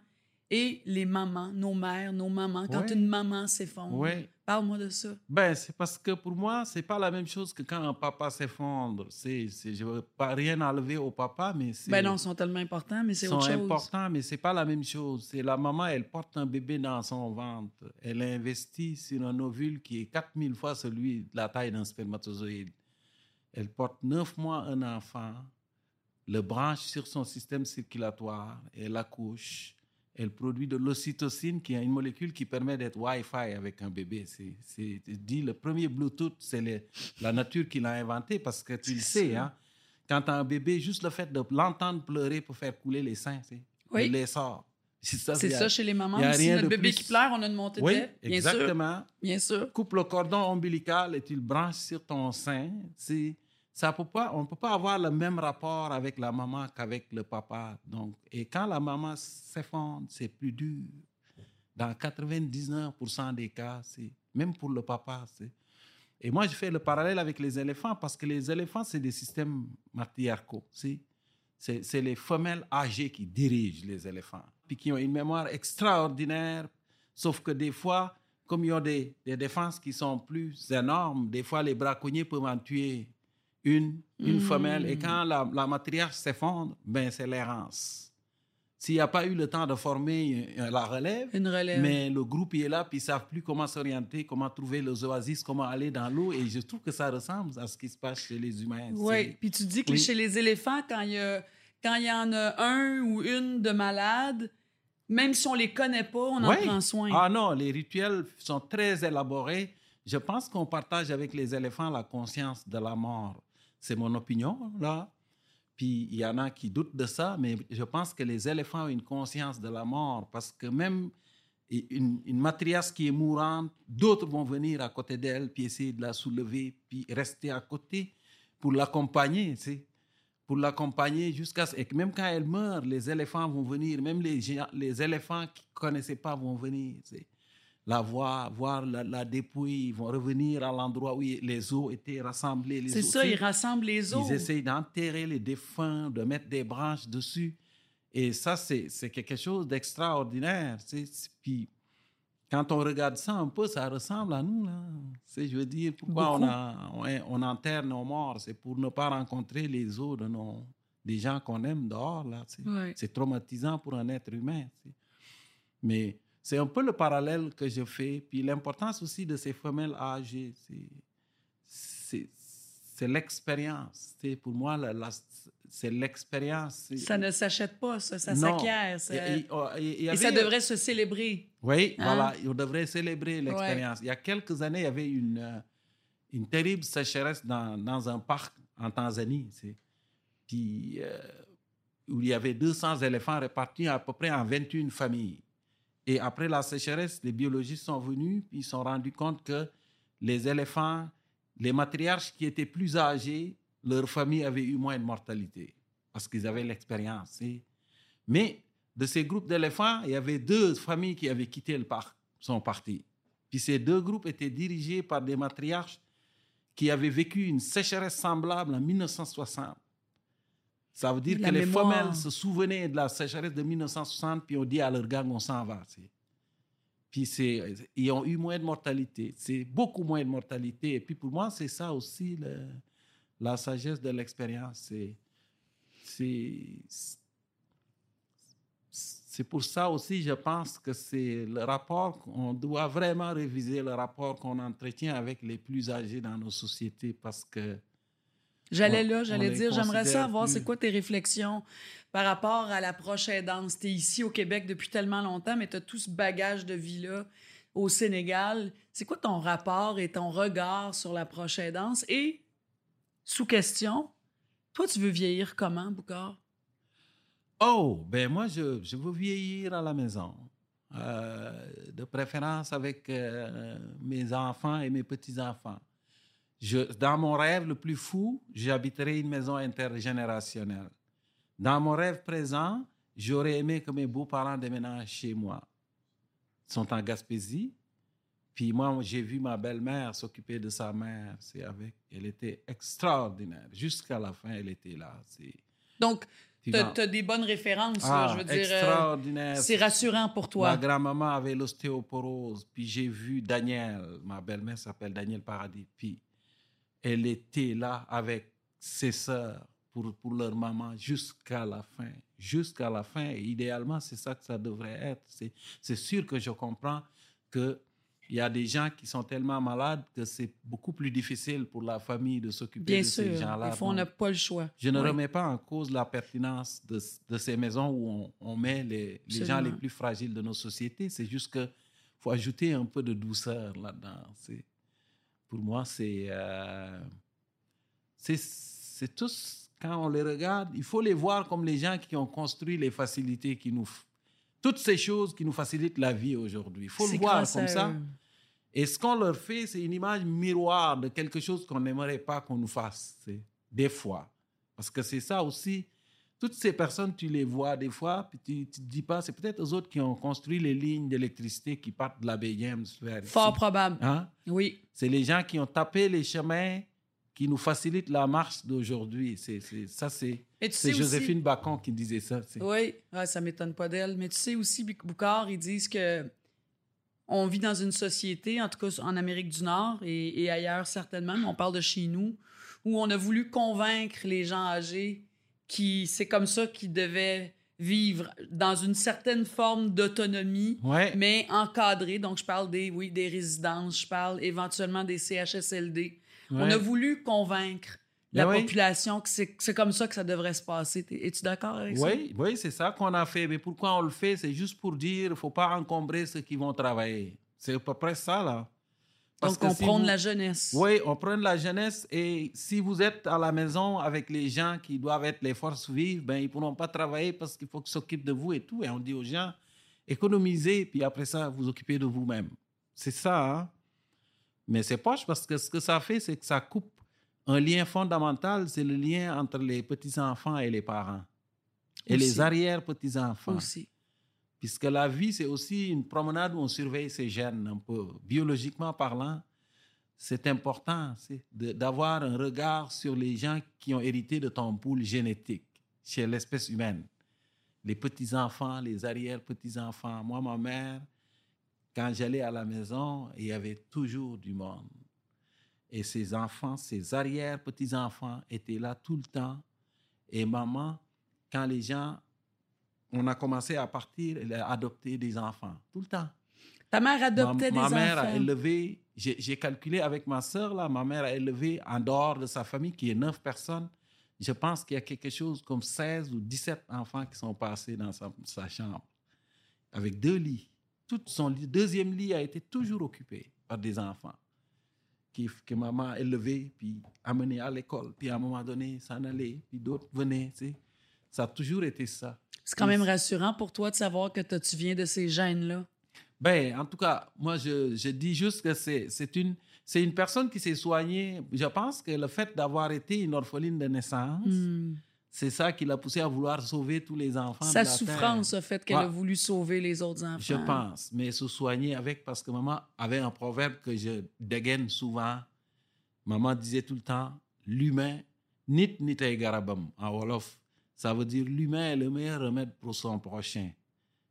Speaker 3: et les mamans, nos mères, nos mamans, quand
Speaker 2: Ouais.
Speaker 3: une maman s'effondre.
Speaker 2: oui.
Speaker 3: Parle-moi de ça.
Speaker 2: Ben, c'est parce que pour moi, c'est pas la même chose que quand un papa s'effondre. C'est, c'est, je veux pas rien enlever au papa, mais c'est.
Speaker 3: Ben non, ils sont tellement importants, mais c'est
Speaker 2: sont
Speaker 3: autre chose.
Speaker 2: importants, mais c'est pas la même chose. C'est la maman, elle porte un bébé dans son ventre. Elle investit sur un ovule qui est 4000 fois celui de la taille d'un spermatozoïde. Elle porte neuf mois un enfant, le branche sur son système circulatoire, elle accouche. Elle produit de l'ocytocine, qui est une molécule qui permet d'être Wi-Fi avec un bébé. C'est, dit, le premier Bluetooth, c'est le- la nature qui l'a inventé parce que tu le sais, hein, quand tu as un bébé, juste le fait de l'entendre pleurer pour faire couler les seins, c'est,
Speaker 3: Oui.
Speaker 2: il les sort. C'est ça,
Speaker 3: chez les mamans
Speaker 2: y a
Speaker 3: aussi.
Speaker 2: rien
Speaker 3: Notre
Speaker 2: de
Speaker 3: bébé
Speaker 2: plus.
Speaker 3: qui pleure, on a une montée de
Speaker 2: Oui,
Speaker 3: lait. Bien sûr.
Speaker 2: exactement.
Speaker 3: Bien sûr.
Speaker 2: Coupe le cordon ombilical et tu le branches sur ton sein. C'est, ça on ne peut pas avoir le même rapport avec la maman qu'avec le papa? Donc, et quand la maman s'effondre, c'est plus dur. Dans 99% des cas, c'est même pour le papa. C'est, et moi, je fais le parallèle avec les éléphants parce que les éléphants, c'est des systèmes matriarcaux. C'est, c'est, c'est les femelles âgées qui dirigent les éléphants, puis qui ont une mémoire extraordinaire, sauf que des fois, comme ils ont des, des défenses qui sont plus énormes, des fois les braconniers peuvent en tuer une, une femelle, et quand la, la matriarche s'effondre, ben c'est l'errance. S'il n'y a pas eu le temps de former euh, la relève,
Speaker 3: Une relève.
Speaker 2: mais le groupe il est là, puis ils ne savent plus comment s'orienter, comment trouver les oasis, comment aller dans l'eau. Et je trouve que ça ressemble à ce qui se passe chez les humains.
Speaker 3: Oui. Puis tu dis que
Speaker 2: Oui.
Speaker 3: chez les éléphants, quand il y a quand il y en a un ou une de malade, même si on les connaît pas, on en prend soin.
Speaker 2: Ah non, les rituels sont très élaborés. Je pense qu'on partage avec les éléphants la conscience de la mort. C'est mon opinion, là. Puis il y en a qui doutent de ça, mais je pense que les éléphants ont une conscience de la mort parce que même une, une qui est mourante, d'autres vont venir à côté d'elle puis essayer de la soulever puis rester à côté pour l'accompagner, sais pour l'accompagner jusqu'à ce... Que même quand elle meurt, les éléphants vont venir, même les, les éléphants qui ne connaissaient pas vont venir. sais. La voir, voir la, la dépouille, ils vont revenir à l'endroit où les os étaient rassemblés.
Speaker 3: C'est ça, ils rassemblent les os.
Speaker 2: Ils essayent d'enterrer les défunts, de mettre des branches dessus. Et ça, c'est c'est quelque chose d'extraordinaire. Puis, quand on regarde ça un peu, ça ressemble à nous. Là. Je veux dire, pourquoi on, a, on, on enterre nos morts? C'est pour ne pas rencontrer les os de nos, des gens qu'on aime dehors. Là, sais.
Speaker 3: Ouais.
Speaker 2: C'est traumatisant pour un être humain. Mais c'est un peu le parallèle que je fais. Puis l'importance aussi de ces femelles âgées, c'est- c'est c'est l'expérience. Pour moi, la- la- c'est l'expérience.
Speaker 3: Ça ne s'achète pas, ça, s'acquiert.
Speaker 2: Et- et- oh, et-
Speaker 3: Et ça devrait se célébrer.
Speaker 2: Oui,
Speaker 3: Hein?
Speaker 2: voilà, on devrait célébrer l'expérience. Il y a quelques années, il y avait une, euh, une terrible sécheresse dans, dans un parc en Tanzanie. Puis, euh, où il y avait 200 éléphants répartis à peu près en 21 familles. Et après la sécheresse, les biologistes sont venus, ils se sont rendus compte que les éléphants, les matriarches qui étaient plus âgés, leur famille avait eu moins de mortalité parce qu'ils avaient l'expérience. Mais de ces groupes d'éléphants, il y avait deux familles qui avaient quitté le parc, sont partis. Puis ces deux groupes étaient dirigés par des matriarches qui avaient vécu une sécheresse semblable en 1960. Ça veut dire
Speaker 3: La
Speaker 2: que les femelles se souvenaient de la sécheresse de 1960, puis on dit à leur gang, on s'en va. Puis c'est, ils ont eu moins de mortalité. C'est beaucoup moins de mortalité. Et puis pour moi, c'est ça aussi le- la sagesse de l'expérience. C'est pour ça aussi, je pense que c'est le rapport qu'on doit vraiment réviser, le rapport qu'on entretient avec les plus âgés dans nos sociétés, parce que
Speaker 3: J'allais là, j'allais dire, j'aimerais savoir,
Speaker 2: plus.
Speaker 3: c'est quoi tes réflexions par rapport à la prochaine danse? Tu es ici au Québec depuis tellement longtemps, mais tu as tout ce bagage de vie-là au Sénégal. C'est quoi ton rapport et ton regard sur la prochaine danse? Et, sous question, toi, tu veux vieillir comment, Boucard?
Speaker 2: Oh, ben moi, je, je veux vieillir à la maison. Euh, de préférence avec euh, mes enfants et mes petits-enfants. Je, dans mon rêve le plus fou, j'habiterai une maison intergénérationnelle. Dans mon rêve présent, j'aurais aimé que mes beaux-parents déménagent chez moi. Ils sont en Gaspésie. Puis moi, j'ai vu ma belle-mère s'occuper de sa mère. C'est avec, elle était extraordinaire. Jusqu'à la fin, elle était là. C'est,
Speaker 3: Donc,
Speaker 2: tu
Speaker 3: as, des bonnes références, là,
Speaker 2: Ah,
Speaker 3: je veux dire. euh,
Speaker 2: extraordinaire.
Speaker 3: c'est rassurant pour
Speaker 2: Ma
Speaker 3: toi.
Speaker 2: grand-maman avait l'ostéoporose. Puis j'ai vu Daniel, ma belle-mère s'appelle Daniel Paradis. Puis elle était là avec ses sœurs pour, pour leur maman jusqu'à la fin. Jusqu'à la fin. Idéalement, c'est ça que ça devrait être. C'est, sûr que je comprends que il y a des gens qui sont tellement malades que c'est beaucoup plus difficile pour la famille de s'occuper
Speaker 3: Bien
Speaker 2: de ces
Speaker 3: sûr,
Speaker 2: gens-là.
Speaker 3: des fois, on n'a pas le choix.
Speaker 2: je ne
Speaker 3: Oui.
Speaker 2: remets pas en cause la pertinence de, de ces maisons où on, on met les, les gens les plus fragiles de nos sociétés. C'est juste que faut ajouter un peu de douceur là-dedans. C'est- Pour moi, c'est euh, c'est tous quand on les regarde, il faut les voir comme les gens qui ont construit les facilités qui nous toutes ces choses qui nous facilitent la vie aujourd'hui. Il faut le voir comme ça. Et ce qu'on leur fait, c'est une image miroir de quelque chose qu'on n'aimerait pas qu'on nous fasse, des fois. Parce que c'est ça aussi. Toutes ces personnes, tu les vois des fois, puis tu ne te dis pas, c'est peut-être eux autres qui ont construit les lignes d'électricité qui partent de la vers
Speaker 3: Fort probable.
Speaker 2: Hein?
Speaker 3: Oui.
Speaker 2: C'est les gens qui ont tapé les chemins qui nous facilitent la marche d'aujourd'hui. C'est, ça, c'est,
Speaker 3: Et tu
Speaker 2: c'est
Speaker 3: aussi-
Speaker 2: Joséphine Bacon qui disait ça.
Speaker 3: Oui, ouais, ça m'étonne pas d'elle. Mais tu sais aussi, Bou- Boucard, ils disent que on vit dans une société, en tout cas en Amérique du Nord et, et ailleurs certainement, mais on parle de chez nous, où on a voulu convaincre les gens âgés qui c'est comme ça qu'ils devaient vivre dans une certaine forme d'autonomie,
Speaker 2: Ouais.
Speaker 3: mais encadrée. Donc, je parle des, oui, des résidences, je parle éventuellement des CHSLD. On a voulu convaincre la
Speaker 2: Ben oui.
Speaker 3: population que c'est que c'est comme ça que ça devrait se passer. Es-tu d'accord avec ça?
Speaker 2: Oui, oui, c'est ça qu'on a fait. Mais pourquoi on le fait? C'est juste pour dire il ne faut pas encombrer ceux qui vont travailler. C'est à peu près ça, là.
Speaker 3: Donc,
Speaker 2: que
Speaker 3: on
Speaker 2: si vous-
Speaker 3: la jeunesse.
Speaker 2: Oui, on prend la jeunesse et si vous êtes à la maison avec les gens qui doivent être les forces vives, ben, ils ne pourront pas travailler parce qu'il faut qu'ils s'occupent de vous et tout. Et on dit aux gens, économisez, puis après ça, vous occupez de vous-même. C'est ça, hein? Mais c'est poche parce que ce que ça fait, c'est que ça coupe un lien fondamental, c'est le lien entre les petits-enfants et les parents. Et
Speaker 3: Aussi.
Speaker 2: les arrière-petits-enfants.
Speaker 3: Aussi.
Speaker 2: Puisque la vie, c'est aussi une promenade où on surveille ses gènes un peu. Biologiquement parlant, c'est important d'avoir un regard sur les gens qui ont hérité de ton pool génétique chez l'espèce humaine. Les petits-enfants, les arrière-petits-enfants. Moi, ma mère, quand j'allais à la maison, il y avait toujours du monde. Et ses enfants, ses arrière-petits-enfants étaient là tout le temps. Et maman, quand les gens on a commencé à partir, elle a adopté des enfants, tout le temps.
Speaker 3: Ta mère adoptait
Speaker 2: ma, ma
Speaker 3: des
Speaker 2: mère a
Speaker 3: enfants.
Speaker 2: élevé, j'ai calculé avec ma sœur, là, ma mère a élevé en dehors de sa famille, qui est neuf personnes, je pense qu'il y a quelque chose comme 16 ou 17 enfants qui sont passés dans sa, sa chambre, avec deux lits. Tout son lit- deuxième lit a été toujours occupé par des enfants qui, que maman a élevés, puis amenés à l'école, puis à un moment donné, s'en allaient, puis d'autres venaient. tu sais. Ça a toujours été ça.
Speaker 3: C'est quand même rassurant pour toi de savoir que tu viens de ces gènes-là?
Speaker 2: Ben, en tout cas, moi, je, je dis juste que c'est une, personne qui s'est soignée. Je pense que le fait d'avoir été une orpheline de naissance,
Speaker 3: Hmm.
Speaker 2: c'est ça qui l'a poussé à vouloir sauver tous les enfants.
Speaker 3: Sa
Speaker 2: de la
Speaker 3: souffrance a fait qu'elle a voulu sauver les autres enfants.
Speaker 2: Je pense, mais se soigner avec, parce que maman avait un proverbe que je dégaine souvent. Maman disait tout le temps, l'humain, nit nit garabam, en Wolof. Ça veut dire l'humain est le meilleur remède pour son prochain.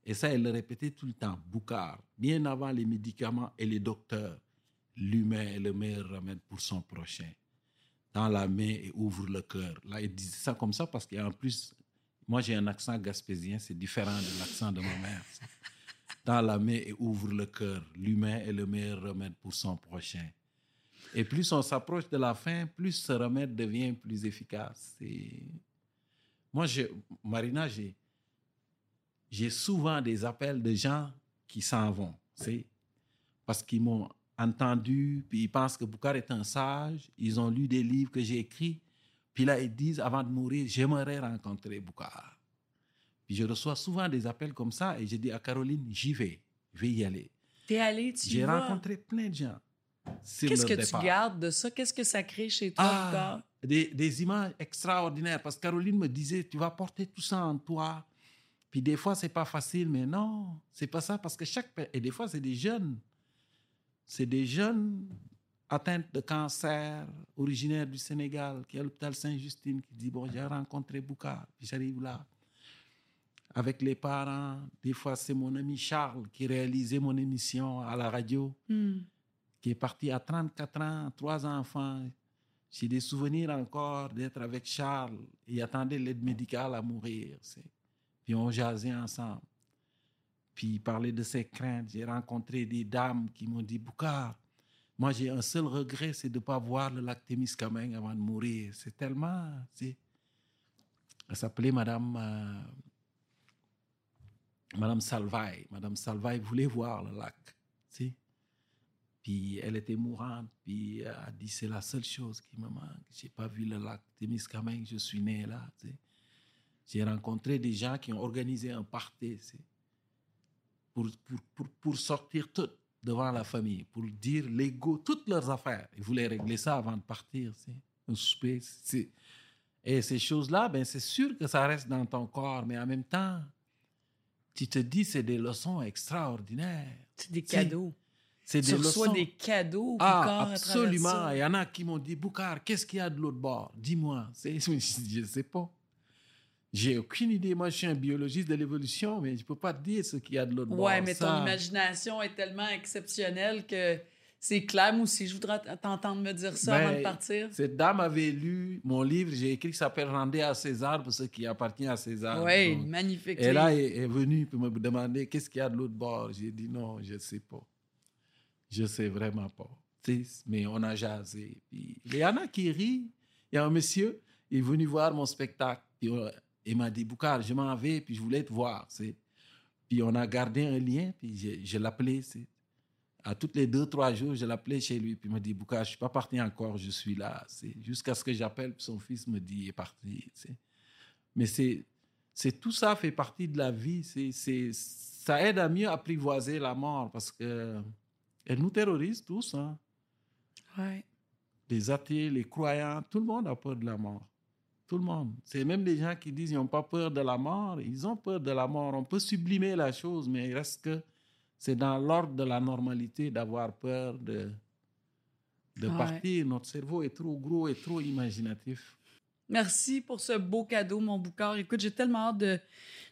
Speaker 2: Et ça, elle le répétait tout le temps, Boucard, bien avant les médicaments et les docteurs. L'humain est le meilleur remède pour son prochain. Dans la main et ouvre le cœur. Là, il disait ça comme ça parce qu'en plus, moi j'ai un accent gaspésien, c'est différent de l'accent de ma mère. Dans la main et ouvre le cœur. L'humain est le meilleur remède pour son prochain. Et plus on s'approche de la fin, plus ce remède devient plus efficace. Et moi, je, Marina, j'ai, j'ai souvent des appels de gens qui s'en vont, c'est parce qu'ils m'ont entendu, puis ils pensent que Boukhar est un sage, ils ont lu des livres que j'ai écrits, puis là, ils disent, avant de mourir, j'aimerais rencontrer Boukhar. Puis je reçois souvent des appels comme ça, et je dis à Caroline, j'y vais, je vais y aller.
Speaker 3: T'es allé, tu y
Speaker 2: J'ai rencontré plein de gens.
Speaker 3: Qu'est-ce que tu gardes de ça? Qu'est-ce que ça crée chez toi
Speaker 2: Ah,
Speaker 3: encore?
Speaker 2: Des, des images extraordinaires. Parce que Caroline me disait, tu vas porter tout ça en toi. Puis des fois, c'est pas facile, mais non, c'est pas ça. Parce que chaque. Et des fois, c'est des jeunes. C'est des jeunes atteints de cancer, originaires du Sénégal, qui est à l'hôpital Saint-Justine, qui dit Bon, j'ai rencontré Bouka, puis j'arrive là. Avec les parents, des fois, c'est mon ami Charles qui réalisait mon émission à la radio
Speaker 3: Hmm.
Speaker 2: qui est parti à 34 ans, trois enfants. J'ai des souvenirs encore d'être avec Charles. Il attendait l'aide médicale à mourir. Puis on jasait ensemble. Puis il parlait de ses craintes. J'ai rencontré des dames qui m'ont dit Boukhar, moi j'ai un seul regret, c'est de ne pas voir le lac Témiscamingue avant de mourir. C'est tellement. Elle s'appelait Madame. euh, Madame Salvaille. Madame Salvaille voulait voir le lac. Puis elle était mourante, puis elle a dit c'est la seule chose qui me manque. J'ai pas vu le lac Témiscamingue, je suis né là. tu sais. J'ai rencontré des gens qui ont organisé un party tu sais, pour, pour, pour, pour sortir tout devant la famille, pour dire l'ego, toutes leurs affaires. Ils voulaient régler ça avant de partir. tu sais. Un souper. Et ces choses-là, ben, c'est sûr que ça reste dans ton corps, mais en même temps, tu te dis c'est des leçons extraordinaires.
Speaker 3: C'est des cadeaux.
Speaker 2: C'est des leçons.
Speaker 3: des cadeaux.
Speaker 2: Ah, absolument. Il y en a qui m'ont dit, Boukhar, qu'est-ce qu'il y a de l'autre bord? Dis-moi. (laughs) Je ne sais pas. J'ai aucune idée. Moi, je suis un biologiste de l'évolution, mais je ne peux pas te dire ce qu'il y a de l'autre bord.
Speaker 3: Ouais, mais ton imagination est tellement exceptionnelle que c'est clair. Moi aussi, je voudrais t'entendre me dire ça
Speaker 2: Ben,
Speaker 3: avant de partir.
Speaker 2: Cette dame avait lu mon livre, j'ai écrit qui s'appelle Rendez à César pour ce qui appartient à César.
Speaker 3: Oui, magnifique.
Speaker 2: Et là, elle est venue pour me demander qu'est-ce qu'il y a de l'autre bord. J'ai dit non, je ne sais pas. Je ne sais vraiment pas. Mais on a jasé. Il y en a qui rient. Il y a un monsieur, il est venu voir mon spectacle. Puis, on- il m'a dit, Boukhar, je m'en vais, puis je voulais te voir. c'est. Puis on a gardé un lien, puis je, je l'appelais. À toutes les deux, trois jours, je l'appelais chez lui. Puis il m'a dit, Boukhar, je ne suis pas parti encore, je suis là. Jusqu'à ce que j'appelle, son fils me dit, il est parti. c'est. Mais c'est tout ça fait partie de la vie. C'est, c'est, ça aide à mieux apprivoiser la mort parce que elle nous terrorise tous. Hein.
Speaker 3: Ouais.
Speaker 2: Les athées, les croyants, tout le monde a peur de la mort. Tout le monde. C'est même les gens qui disent qu'ils n'ont pas peur de la mort. Ils ont peur de la mort. On peut sublimer la chose, mais il reste que c'est dans l'ordre de la normalité d'avoir peur de, de
Speaker 3: Ouais.
Speaker 2: partir. Notre cerveau est trop gros et trop imaginatif.
Speaker 3: Merci pour ce beau cadeau, mon Boucard. Écoute, j'ai tellement hâte de,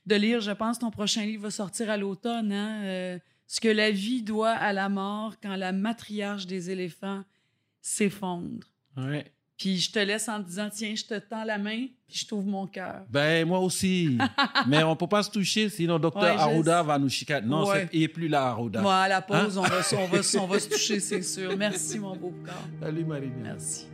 Speaker 3: de lire. Je pense que ton prochain livre va sortir à l'automne. Hein? Euh, ce que la vie doit à la mort quand la matriarche des éléphants s'effondre.
Speaker 2: Ouais.
Speaker 3: Puis je te laisse en te disant, tiens, je te tends la main, puis je t'ouvre mon cœur.
Speaker 2: Ben, moi aussi. (laughs) Mais on ne peut pas se toucher, sinon docteur
Speaker 3: Ouais,
Speaker 2: Arruda va nous chicaner. Non,
Speaker 3: Ouais.
Speaker 2: il n'est plus là, Arruda.
Speaker 3: Moi, à la pause,
Speaker 2: Hein?
Speaker 3: on, va, se- on, va, on va se (laughs) toucher, c'est sûr. Merci, mon beau Boucard.
Speaker 2: Salut, Marina.
Speaker 3: Merci.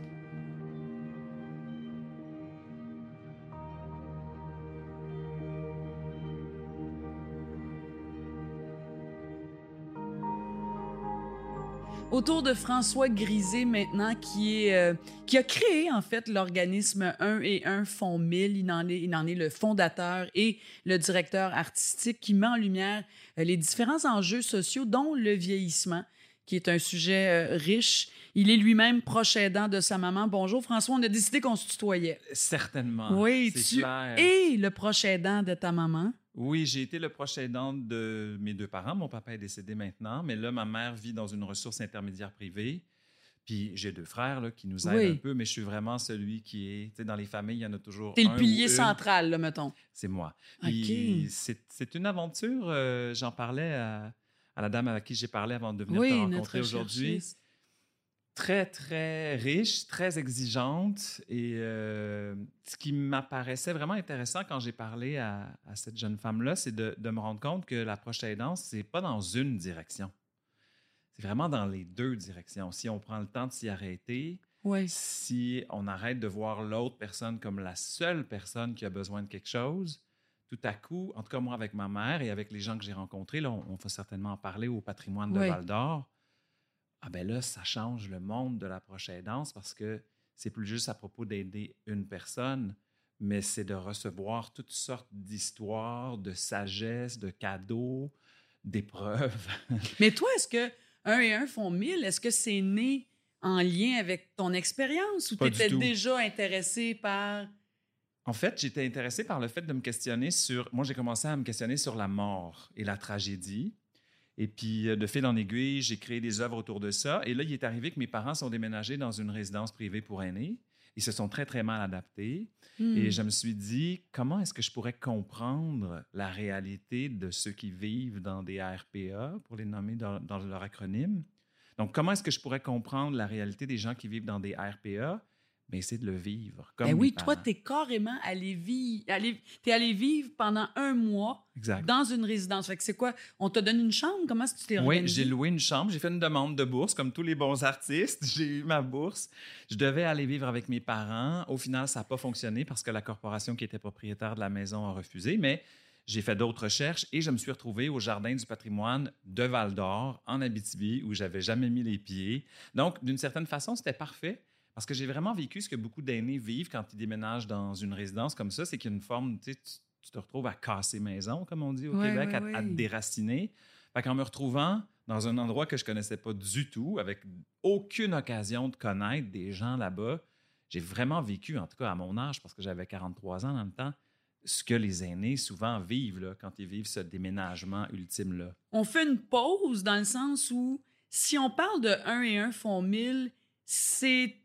Speaker 3: Autour de François Grisé maintenant, qui, est, euh, qui a créé en fait l'organisme 1 et 1 Fonds 1000. Il en, est, il en est le fondateur et le directeur artistique qui met en lumière euh, les différents enjeux sociaux, dont le vieillissement, qui est un sujet euh, riche. Il est lui-même proche aidant de sa maman. Bonjour François, on a décidé qu'on se tutoyait.
Speaker 4: Certainement.
Speaker 3: Oui, tu
Speaker 4: clair.
Speaker 3: es le proche aidant de ta maman.
Speaker 4: Oui, j'ai été le proche aidant de mes deux parents. Mon papa est décédé maintenant, mais là, ma mère vit dans une ressource intermédiaire privée. Puis j'ai deux frères là, qui nous aident
Speaker 3: Oui.
Speaker 4: un peu, mais je suis vraiment celui qui est. Tu sais, dans les familles, il y en a toujours.
Speaker 3: T'es le pilier central, là, mettons.
Speaker 4: C'est moi.
Speaker 3: OK.
Speaker 4: Puis C'est une aventure. euh, J'en parlais à, à la dame avec qui j'ai parlé avant de venir
Speaker 3: Oui,
Speaker 4: te rencontrer aujourd'hui. Très, très riche, très exigeante. Et euh, ce qui m'apparaissait vraiment intéressant quand j'ai parlé à, à cette jeune femme-là, c'est de, de me rendre compte que l'approche aidance, c'est pas dans une direction. C'est vraiment dans les deux directions. Si on prend le temps de s'y arrêter,
Speaker 3: Oui.
Speaker 4: si on arrête de voir l'autre personne comme la seule personne qui a besoin de quelque chose, tout à coup, en tout cas moi avec ma mère et avec les gens que j'ai rencontrés, là, on, on va certainement en parler au patrimoine de
Speaker 3: Oui.
Speaker 4: Val d'Or. Ah ben là, ça change le monde de l'approche aidance parce que c'est plus juste à propos d'aider une personne, mais c'est de recevoir toutes sortes d'histoires, de sagesse, de cadeaux, d'épreuves. (laughs)
Speaker 3: Mais toi, est-ce que un et un font mille? Est-ce que c'est né en lien avec ton expérience ou tu étais déjà intéressé par?
Speaker 4: En fait, j'étais intéressé par le fait de me questionner sur. Moi, j'ai commencé à me questionner sur la mort et la tragédie. Et puis, euh, de fil en aiguille, j'ai créé des œuvres autour de ça. Et là, il est arrivé que mes parents sont déménagés dans une résidence privée pour aînés. Ils se sont très, très mal adaptés.
Speaker 3: Hmm.
Speaker 4: Et je me suis dit, comment est-ce que je pourrais comprendre la réalité de ceux qui vivent dans des ARPA, pour les nommer dans, dans leur acronyme? Donc, comment est-ce que je pourrais comprendre la réalité des gens qui vivent dans des ARPA? Mais c'est de le vivre. Comme
Speaker 3: Ben oui, toi,
Speaker 4: parents.
Speaker 3: t'es carrément allé vivre. Allé, allé vivre pendant un mois
Speaker 4: Exact.
Speaker 3: dans une résidence. Fait que c'est quoi? On t'a donné une chambre? Comment est-ce que tu t'es
Speaker 4: Oui, j'ai loué une chambre, j'ai fait une demande de bourse, comme tous les bons artistes. (laughs) J'ai eu ma bourse. Je devais aller vivre avec mes parents. Au final, ça n'a pas fonctionné parce que la corporation qui était propriétaire de la maison a refusé, mais j'ai fait d'autres recherches et je me suis retrouvé au Jardin du patrimoine de Val d'Or, en Abitibi, où j'avais jamais mis les pieds. Donc, d'une certaine façon, c'était parfait. Parce que j'ai vraiment vécu ce que beaucoup d'aînés vivent quand ils déménagent dans une résidence comme ça, c'est qu'il y a une forme, tu sais, tu- tu te retrouves à casser maison, comme on dit au
Speaker 3: Ouais,
Speaker 4: Québec,
Speaker 3: ouais,
Speaker 4: à- à, te déraciner. Fait qu'en me retrouvant dans un endroit que je connaissais pas du tout, avec aucune occasion de connaître des gens là-bas, j'ai vraiment vécu, en tout cas à mon âge, parce que j'avais 43 ans dans le temps, ce que les aînés souvent vivent là, quand ils vivent ce déménagement ultime-là.
Speaker 3: On fait une pause dans le sens où si on parle de un et un font mille, c'est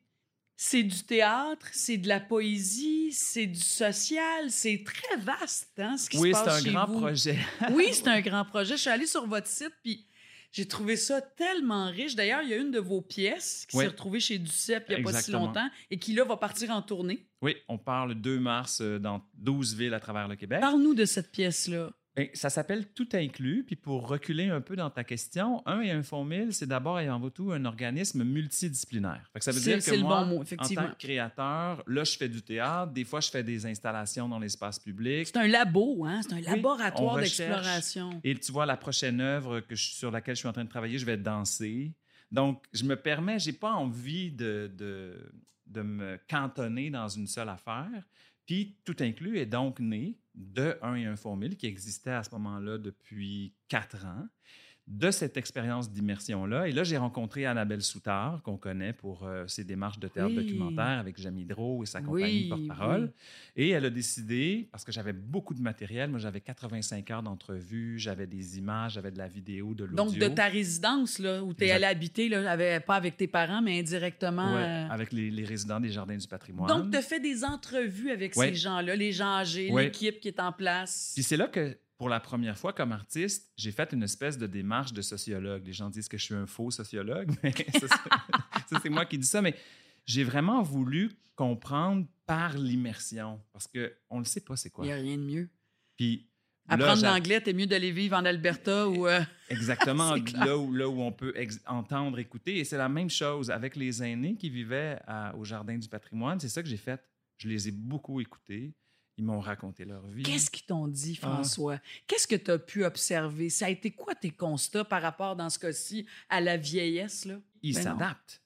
Speaker 3: c'est du théâtre, c'est de la poésie, c'est du social, c'est très vaste, hein, ce qui
Speaker 4: oui,
Speaker 3: se
Speaker 4: c'est
Speaker 3: passe
Speaker 4: un
Speaker 3: chez
Speaker 4: grand
Speaker 3: vous.
Speaker 4: projet. (laughs)
Speaker 3: Oui, c'est un grand projet. Je suis allée sur votre site, puis j'ai trouvé ça tellement riche. D'ailleurs, il y a une de vos pièces qui
Speaker 4: Oui.
Speaker 3: s'est retrouvée chez Duceppe il n'y a pas si longtemps et qui, là, va partir en tournée.
Speaker 4: Oui, on part le 2 mars euh, dans 12 villes à travers le Québec.
Speaker 3: Parle-nous de cette pièce-là.
Speaker 4: Ça s'appelle Tout inclus. Puis pour reculer un peu dans ta question, un et un fonds mille, c'est d'abord et avant tout un organisme multidisciplinaire. Ça veut dire que moi,
Speaker 3: bon mot,
Speaker 4: en tant que créateur, là, je fais du théâtre. Des fois, je fais des installations dans l'espace public.
Speaker 3: C'est un labo, hein? C'est un laboratoire d'exploration.
Speaker 4: Et tu vois, la prochaine œuvre que je- sur laquelle je suis en train de travailler, je vais danser. Donc, je me permets, j'ai pas envie de, de, de me cantonner dans une seule affaire. Puis, tout inclus est donc né de un et un fonds mille qui existait à ce moment-là depuis quatre ans, de cette expérience d'immersion-là. Et là, j'ai rencontré Annabelle Soutard, qu'on connaît pour euh, ses démarches de théâtre
Speaker 3: Oui.
Speaker 4: documentaire avec Jamie Drault et sa
Speaker 3: Oui,
Speaker 4: compagnie porte-parole.
Speaker 3: oui.
Speaker 4: Et elle a décidé, parce que j'avais beaucoup de matériel, moi j'avais 85 heures d'entrevue, j'avais des images, j'avais de la vidéo, de l'audio.
Speaker 3: Donc, de ta résidence, là, où tu es allé habiter, là, avec- pas avec tes parents, mais indirectement.
Speaker 4: Ouais,
Speaker 3: euh,
Speaker 4: avec les, les résidents des Jardins du patrimoine.
Speaker 3: Donc, tu as fait des entrevues avec
Speaker 4: Ouais.
Speaker 3: ces gens-là, les gens âgés,
Speaker 4: Ouais.
Speaker 3: l'équipe qui est en place.
Speaker 4: Puis c'est là que, pour la première fois comme artiste, j'ai fait une espèce de démarche de sociologue. Les gens disent que je suis un faux sociologue, (laughs) mais ça, c'est- moi qui dis ça. Mais j'ai vraiment voulu comprendre par l'immersion, parce qu'on ne le sait pas c'est
Speaker 3: Il
Speaker 4: quoi.
Speaker 3: n'y a rien de mieux.
Speaker 4: Puis
Speaker 3: Apprendre l'anglais, t'es mieux d'aller vivre en Alberta ou. euh, (laughs)
Speaker 4: Exactement, là où, là où on peut entendre, écouter. Et c'est la même chose avec les aînés qui vivaient à- au Jardin du patrimoine. C'est ça que j'ai fait. Je les ai beaucoup écoutés. Ils m'ont raconté leur vie.
Speaker 3: Qu'est-ce qu'ils t'ont dit,
Speaker 4: Ah.
Speaker 3: François? Qu'est-ce que tu as pu observer? Ça a été quoi tes constats par rapport, dans ce cas-ci, à la vieillesse? Là?
Speaker 4: Ils
Speaker 3: Ben
Speaker 4: s'adaptent.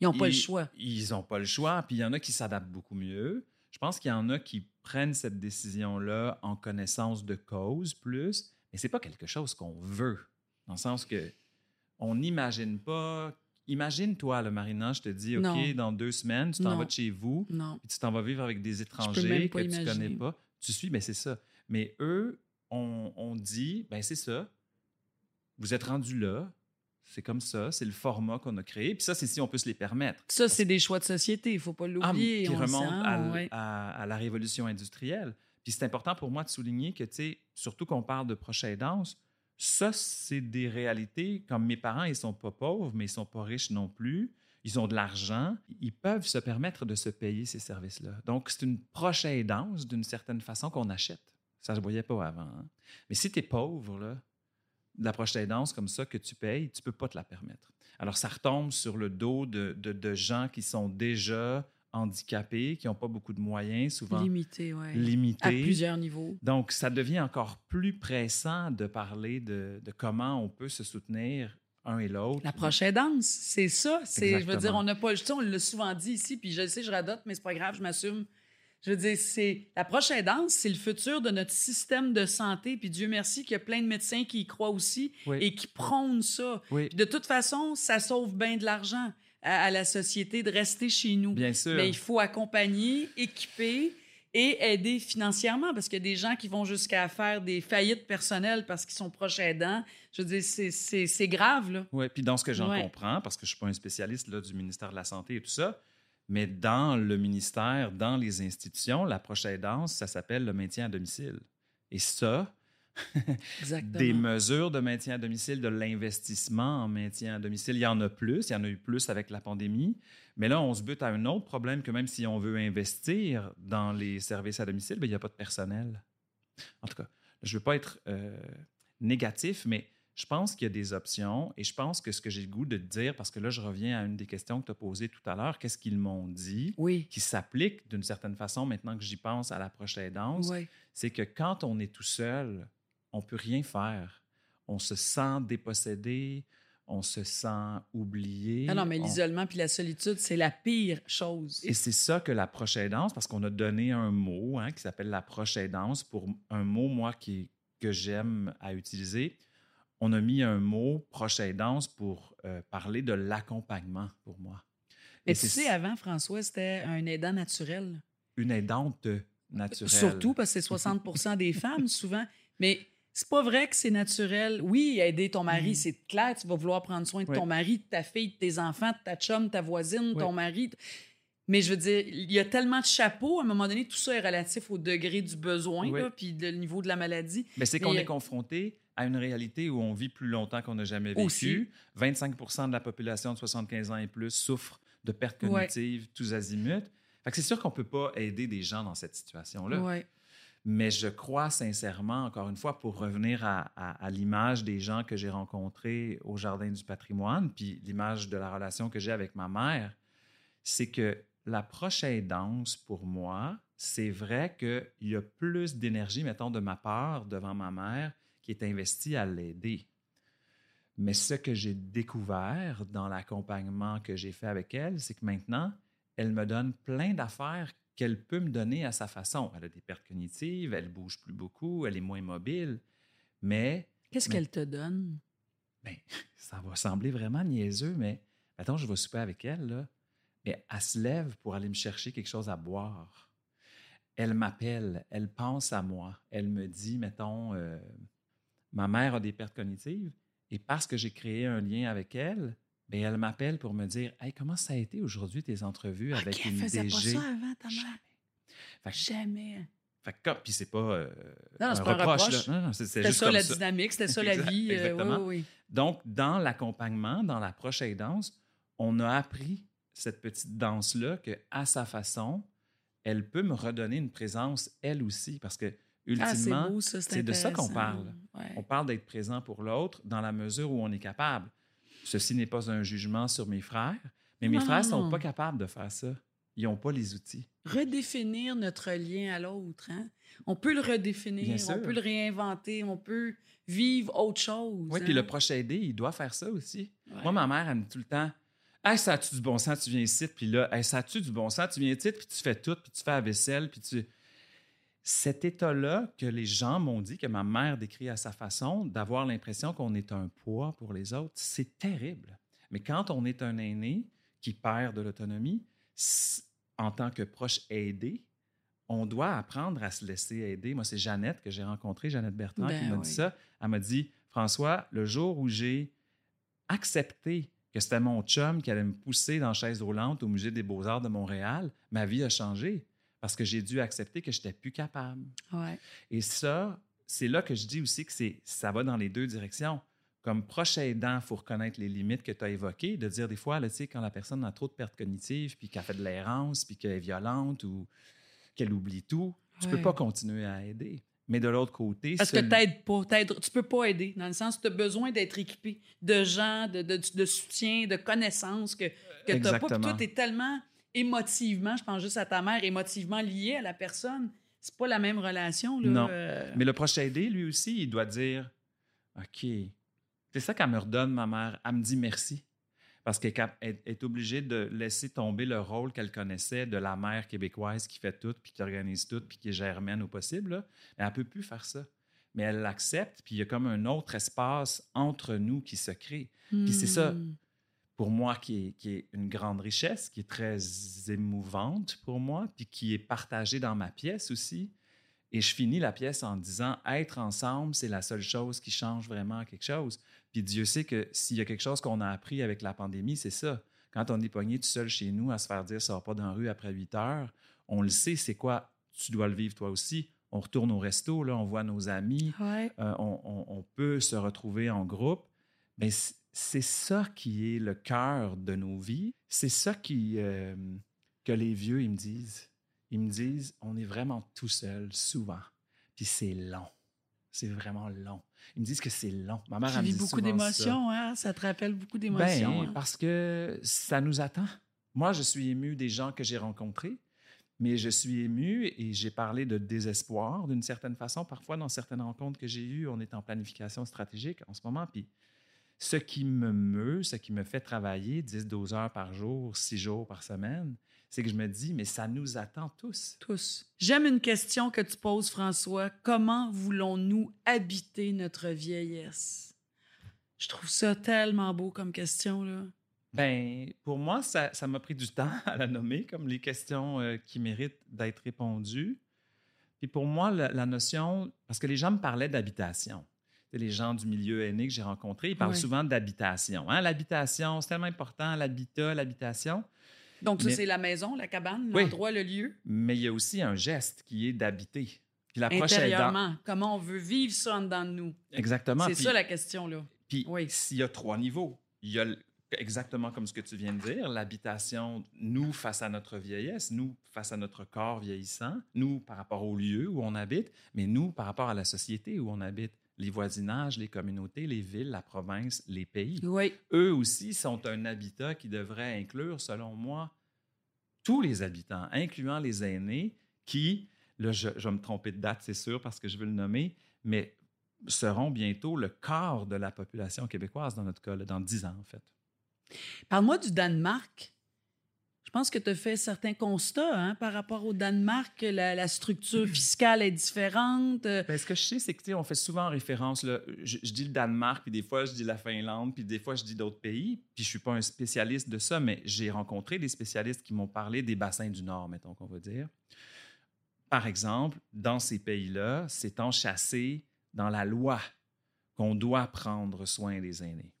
Speaker 3: Ils n'ont pas le choix.
Speaker 4: Ils n'ont pas le choix. Puis il y en a qui s'adaptent beaucoup mieux. Je pense qu'il y en a qui prennent cette décision-là en connaissance de cause plus, mais c'est pas quelque chose qu'on veut. Dans le sens que on n'imagine pas. Imagine-toi, le Marina, je te dis, OK,
Speaker 3: Non.
Speaker 4: dans deux semaines, tu t'en vas de chez vous,
Speaker 3: Non.
Speaker 4: puis tu t'en vas vivre avec des étrangers que tu
Speaker 3: imaginer.
Speaker 4: connais pas. Tu suis, ben c'est ça. Mais eux, on, on dit, ben c'est ça. Vous êtes rendus là. C'est comme ça. C'est le format qu'on a créé. Puis ça, c'est si on peut se les permettre.
Speaker 3: Ça, c'est des choix de société. Il faut pas
Speaker 4: Ah,
Speaker 3: l'oublier.
Speaker 4: qui
Speaker 3: on le
Speaker 4: remonte à,
Speaker 3: ouais.
Speaker 4: à- à la révolution industrielle. Puis c'est important pour moi de souligner que, tu sais, surtout qu'on parle de proche aidance, ça, c'est des réalités. Comme mes parents, ils sont pas pauvres, mais ils sont pas riches non plus. Ils ont de l'argent. Ils peuvent se permettre de se payer ces services-là. Donc, c'est une proche aidance, d'une certaine façon, qu'on achète. Ça, je ne voyais pas avant. hein. Mais si tu es pauvre, la proche aidance comme ça que tu payes, tu peux pas te la permettre. Alors, ça retombe sur le dos de gens qui sont déjà handicapés, qui n'ont pas beaucoup de moyens, souvent
Speaker 3: Limité, oui.
Speaker 4: limités.
Speaker 3: À plusieurs niveaux.
Speaker 4: Donc, ça devient encore plus pressant de parler de, de comment on peut se soutenir un et l'autre.
Speaker 3: La prochaine danse, c'est ça. C'est, je veux dire, on n'a pas. tu sais, on l'a souvent dit ici, puis je le sais, je radote, mais c'est pas grave, je m'assume. Je veux dire, c'est la prochaine danse, c'est le futur de notre système de santé. Puis Dieu merci qu'il y a plein de médecins qui y croient aussi
Speaker 4: Oui.
Speaker 3: et qui prônent ça.
Speaker 4: Oui,
Speaker 3: Puis de toute façon, ça sauve bien de l'argent à, à la société de rester chez nous.
Speaker 4: bien sûr.
Speaker 3: Mais il faut accompagner, équiper et aider financièrement parce qu'il y a des gens qui vont jusqu'à faire des faillites personnelles parce qu'ils sont proches aidants. Je veux dire, c'est- grave, là.
Speaker 4: Oui, puis dans ce que j'en
Speaker 3: Ouais.
Speaker 4: comprends, parce que je ne suis pas un spécialiste là, du ministère de la Santé et tout ça, mais dans le ministère, dans les institutions, la proche aidance, ça s'appelle le maintien à domicile. Et ça. Des mesures de maintien à domicile, de l'investissement en maintien à domicile, il y en a plus, il y en a eu plus avec la pandémie, mais là, on se bute à un autre problème que même si on veut investir dans les services à domicile, ben, il n'y a pas de personnel. En tout cas, je ne veux pas être euh, négatif, mais je pense qu'il y a des options et je pense que ce que j'ai le goût de te dire, parce que là, je reviens à une des questions que tu as posées tout à l'heure, qu'est-ce qu'ils m'ont dit,
Speaker 3: Oui.
Speaker 4: qui s'applique d'une certaine façon maintenant que j'y pense à la prochaine danse,
Speaker 3: Oui.
Speaker 4: c'est que quand on est tout seul, on peut rien faire. On se sent dépossédé, on se sent oublié.
Speaker 3: Ah non, mais
Speaker 4: on-
Speaker 3: l'isolement puis la solitude, c'est la pire chose.
Speaker 4: Et c'est ça que la prochaine danse, parce qu'on a donné un mot hein, qui s'appelle la prochaine danse pour un mot, moi, qui, que j'aime à utiliser. On a mis un mot prochaine danse pour euh, parler de l'accompagnement pour moi.
Speaker 3: Mais
Speaker 4: Et
Speaker 3: tu sais, avant, François, c'était un aidant naturel.
Speaker 4: une aidante naturelle.
Speaker 3: Surtout parce que c'est 60% des femmes, souvent. Mais c'est pas vrai que c'est naturel. Oui, aider ton mari,
Speaker 4: Mm.
Speaker 3: c'est clair, tu vas vouloir prendre soin de
Speaker 4: Oui.
Speaker 3: ton mari, de ta fille, de tes enfants, de ta chum, de ta voisine,
Speaker 4: Oui.
Speaker 3: ton mari. Mais je veux dire, il y a tellement de chapeaux, à un moment donné, tout ça est relatif au degré du besoin,
Speaker 4: Oui.
Speaker 3: là, puis le niveau de la maladie.
Speaker 4: Mais c'est qu'on est confronté à une réalité où on vit plus longtemps qu'on n'a jamais vécu.
Speaker 3: Aussi.
Speaker 4: 25% de la population de 75 ans et plus souffre de pertes cognitives tous azimuts. Fait que c'est sûr qu'on ne peut pas aider des gens dans cette situation-là. Mais je crois sincèrement, encore une fois, pour revenir à l'image des gens que j'ai rencontrés au Jardin du patrimoine, puis l'image de la relation que j'ai avec ma mère, c'est que la prochaine danse, pour moi, c'est vrai qu'il y a plus d'énergie, mettons, de ma part devant ma mère qui est investie à l'aider. Mais ce que j'ai découvert dans l'accompagnement que j'ai fait avec elle, c'est que maintenant, elle me donne plein d'affaires qu'elle peut me donner à sa façon. Elle a des pertes cognitives, elle bouge plus beaucoup, elle est moins mobile, mais
Speaker 3: Qu'est-ce qu'elle te donne?
Speaker 4: ben, (laughs) ça va sembler vraiment niaiseux, mais attends, je vais souper avec elle, là. Mais elle se lève pour aller me chercher quelque chose à boire. Elle m'appelle, elle pense à moi. Elle me dit, mettons, euh, ma mère a des pertes cognitives et parce que j'ai créé un lien avec elle, ben, elle m'appelle pour me dire, hey, comment ça a été aujourd'hui tes entrevues avec
Speaker 3: Ok, elle
Speaker 4: une
Speaker 3: faisait
Speaker 4: DG?
Speaker 3: pas ça avant, ta mère.
Speaker 4: Jamais. Fait que-
Speaker 3: Jamais.
Speaker 4: fait que comme- puis c'est pas, euh,
Speaker 3: Non, c'est pas un
Speaker 4: reproche. là. Non, non,
Speaker 3: C'était
Speaker 4: juste
Speaker 3: ça
Speaker 4: comme
Speaker 3: la
Speaker 4: ça.
Speaker 3: dynamique, c'était ça la vie. euh,
Speaker 4: exactement.
Speaker 3: oui, oui,
Speaker 4: Donc, dans l'accompagnement, dans l'approche aidance, on a appris cette petite danse-là que, à sa façon, elle peut me redonner une présence, elle aussi, parce que.
Speaker 3: Ah, c'est
Speaker 4: ultimement,
Speaker 3: c'est
Speaker 4: de ça qu'on parle.
Speaker 3: Ouais.
Speaker 4: on parle d'être présent pour l'autre dans la mesure où on est capable. Ceci n'est pas un jugement sur mes frères, mais mes
Speaker 3: Non,
Speaker 4: frères
Speaker 3: non,
Speaker 4: sont
Speaker 3: non.
Speaker 4: pas capables de faire ça. Ils n'ont pas les outils.
Speaker 3: redéfinir notre lien à l'autre. Hein? On peut le redéfinir, on peut le réinventer, on peut vivre autre chose.
Speaker 4: Oui,
Speaker 3: hein?
Speaker 4: puis le proche aidé, il doit faire ça aussi.
Speaker 3: Ouais.
Speaker 4: Moi, ma mère, elle me dit tout le temps Hey, ça a-tu du bon sens, tu viens ici, puis là, hey, ça a-tu du bon sens, tu viens ici, puis tu fais tout, puis tu fais la vaisselle, puis tu. Cet état-là que les gens m'ont dit, que ma mère décrit à sa façon, d'avoir l'impression qu'on est un poids pour les autres, c'est terrible. Mais quand on est un aîné qui perd de l'autonomie, en tant que proche aidé, on doit apprendre à se laisser aider. Moi, c'est Jeannette que j'ai rencontrée, Jeannette Bertrand, qui
Speaker 3: Ben
Speaker 4: m'a
Speaker 3: oui.
Speaker 4: dit ça. Elle m'a dit, François, le jour où j'ai accepté que c'était mon chum qui allait me pousser dans la chaise roulante au Musée des beaux-arts de Montréal, ma vie a changé parce que j'ai dû accepter que je n'étais plus capable.
Speaker 3: Ouais.
Speaker 4: Et ça, c'est là que je dis aussi que c'est, ça va dans les deux directions. Comme proche aidant, il faut reconnaître les limites que tu as évoquées, de dire des fois, là, quand la personne a trop de pertes cognitives, puis qu'elle fait de l'errance, puis qu'elle est violente ou qu'elle oublie tout, tu ne
Speaker 3: Ouais.
Speaker 4: peux pas continuer à aider. Mais de l'autre côté,
Speaker 3: Parce que t'aides pas, t'aides- tu peux pas aider, dans le sens où tu as besoin d'être équipé de gens, de, de, de soutien, de connaissances que, que tu pas. Puis toi, tu es tellement émotivement, je pense juste à ta mère, émotivement lié à la personne. C'est pas la même relation. Là,
Speaker 4: Non.
Speaker 3: euh,
Speaker 4: Mais le proche aidé, lui aussi, il doit dire OK. C'est ça qu'elle me redonne, ma mère. Elle me dit merci. Parce qu'elle est obligée de laisser tomber le rôle qu'elle connaissait de la mère québécoise qui fait tout, puis qui organise tout, puis qui est germaine au possible. là. Mais elle ne peut plus faire ça. Mais elle l'accepte, puis il y a comme un autre espace entre nous qui se crée. Puis c'est ça,
Speaker 3: hmm.
Speaker 4: Pour moi, qui est, qui est une grande richesse, qui est très émouvante pour moi, puis qui est partagée dans ma pièce aussi. Et je finis la pièce en disant être ensemble, c'est la seule chose qui change vraiment quelque chose. Puis Dieu sait que s'il y a quelque chose qu'on a appris avec la pandémie, c'est ça. Quand on est pogné tout seul chez nous à se faire dire ça va pas dans la rue après 8 heures, on le sait, c'est quoi? Tu dois le vivre toi aussi. On retourne au resto, là, on voit nos amis,
Speaker 3: Ouais.
Speaker 4: euh, on, on- on peut se retrouver en groupe. Mais c'est ça qui est le cœur de nos vies. C'est ça qui, euh, que les vieux, ils me disent. Ils me disent, on est vraiment tout seul, souvent. Puis c'est long. C'est vraiment long. Ils me disent que c'est long. Ma mère,
Speaker 3: Tu
Speaker 4: elle me
Speaker 3: vis
Speaker 4: dit
Speaker 3: beaucoup
Speaker 4: souvent ça.
Speaker 3: d'émotions, hein? Ça te rappelle beaucoup d'émotions.
Speaker 4: Ben,
Speaker 3: hein?
Speaker 4: parce que ça nous attend. Moi, je suis ému des gens que j'ai rencontrés, mais je suis ému et j'ai parlé de désespoir d'une certaine façon. Parfois, dans certaines rencontres que j'ai eues, on est en planification stratégique en ce moment. Puis ce qui me meut, ce qui me fait travailler 10-12 heures par jour, 6 jours par semaine, c'est que je me dis, mais ça nous attend tous.
Speaker 3: Tous. J'aime une question que tu poses, François. Comment voulons-nous habiter notre vieillesse? Je trouve ça tellement beau comme question, là.
Speaker 4: Ben, pour moi, ça ça m'a pris du temps (laughs) à la nommer comme les questions euh, qui méritent d'être répondues. Puis pour moi, la, la notion, parce que les gens me parlaient d'habitation. Les gens du milieu aîné que j'ai rencontrés, ils parlent souvent d'habitation. Hein? L'habitation, c'est tellement important, l'habitat, l'habitation.
Speaker 3: Donc, ça, c'est la maison, la cabane,
Speaker 4: Oui.
Speaker 3: l'endroit, le lieu?
Speaker 4: Mais il y a aussi un geste qui est d'habiter. Puis l'approche
Speaker 3: Intérieurement. Comment on veut vivre ça en dedans de nous?
Speaker 4: Exactement.
Speaker 3: C'est ça la question, là.
Speaker 4: Puis
Speaker 3: Oui.
Speaker 4: s'il y a trois niveaux, il y a exactement comme ce que tu viens de dire, l'habitation, nous face à notre vieillesse, nous face à notre corps vieillissant, nous par rapport au lieu où on habite, mais nous par rapport à la société où on habite, les voisinages, les communautés, les villes, la province, les pays.
Speaker 3: Oui.
Speaker 4: Eux aussi sont un habitat qui devrait inclure, selon moi, tous les habitants, incluant les aînés, qui, là, je, je vais me tromper de date, c'est sûr, parce que je veux le nommer, mais seront bientôt le quart de la population québécoise dans notre cas, là, dans 10 ans, en fait.
Speaker 3: Parle-moi du Danemark. Je pense que tu as fait certains constats hein, par rapport au Danemark. que La, la structure (clears throat) fiscale est différente. euh,
Speaker 4: Ben, ce que je sais, c'est que on fait souvent référence. Là, je, je dis le Danemark, puis des fois je dis la Finlande, puis des fois je dis d'autres pays. Puis je suis pas un spécialiste de ça, mais j'ai rencontré des spécialistes qui m'ont parlé des bassins du Nord, mettons qu'on va dire. Par exemple, dans ces pays-là, c'est enchâssé dans la loi qu'on doit prendre soin des aînés.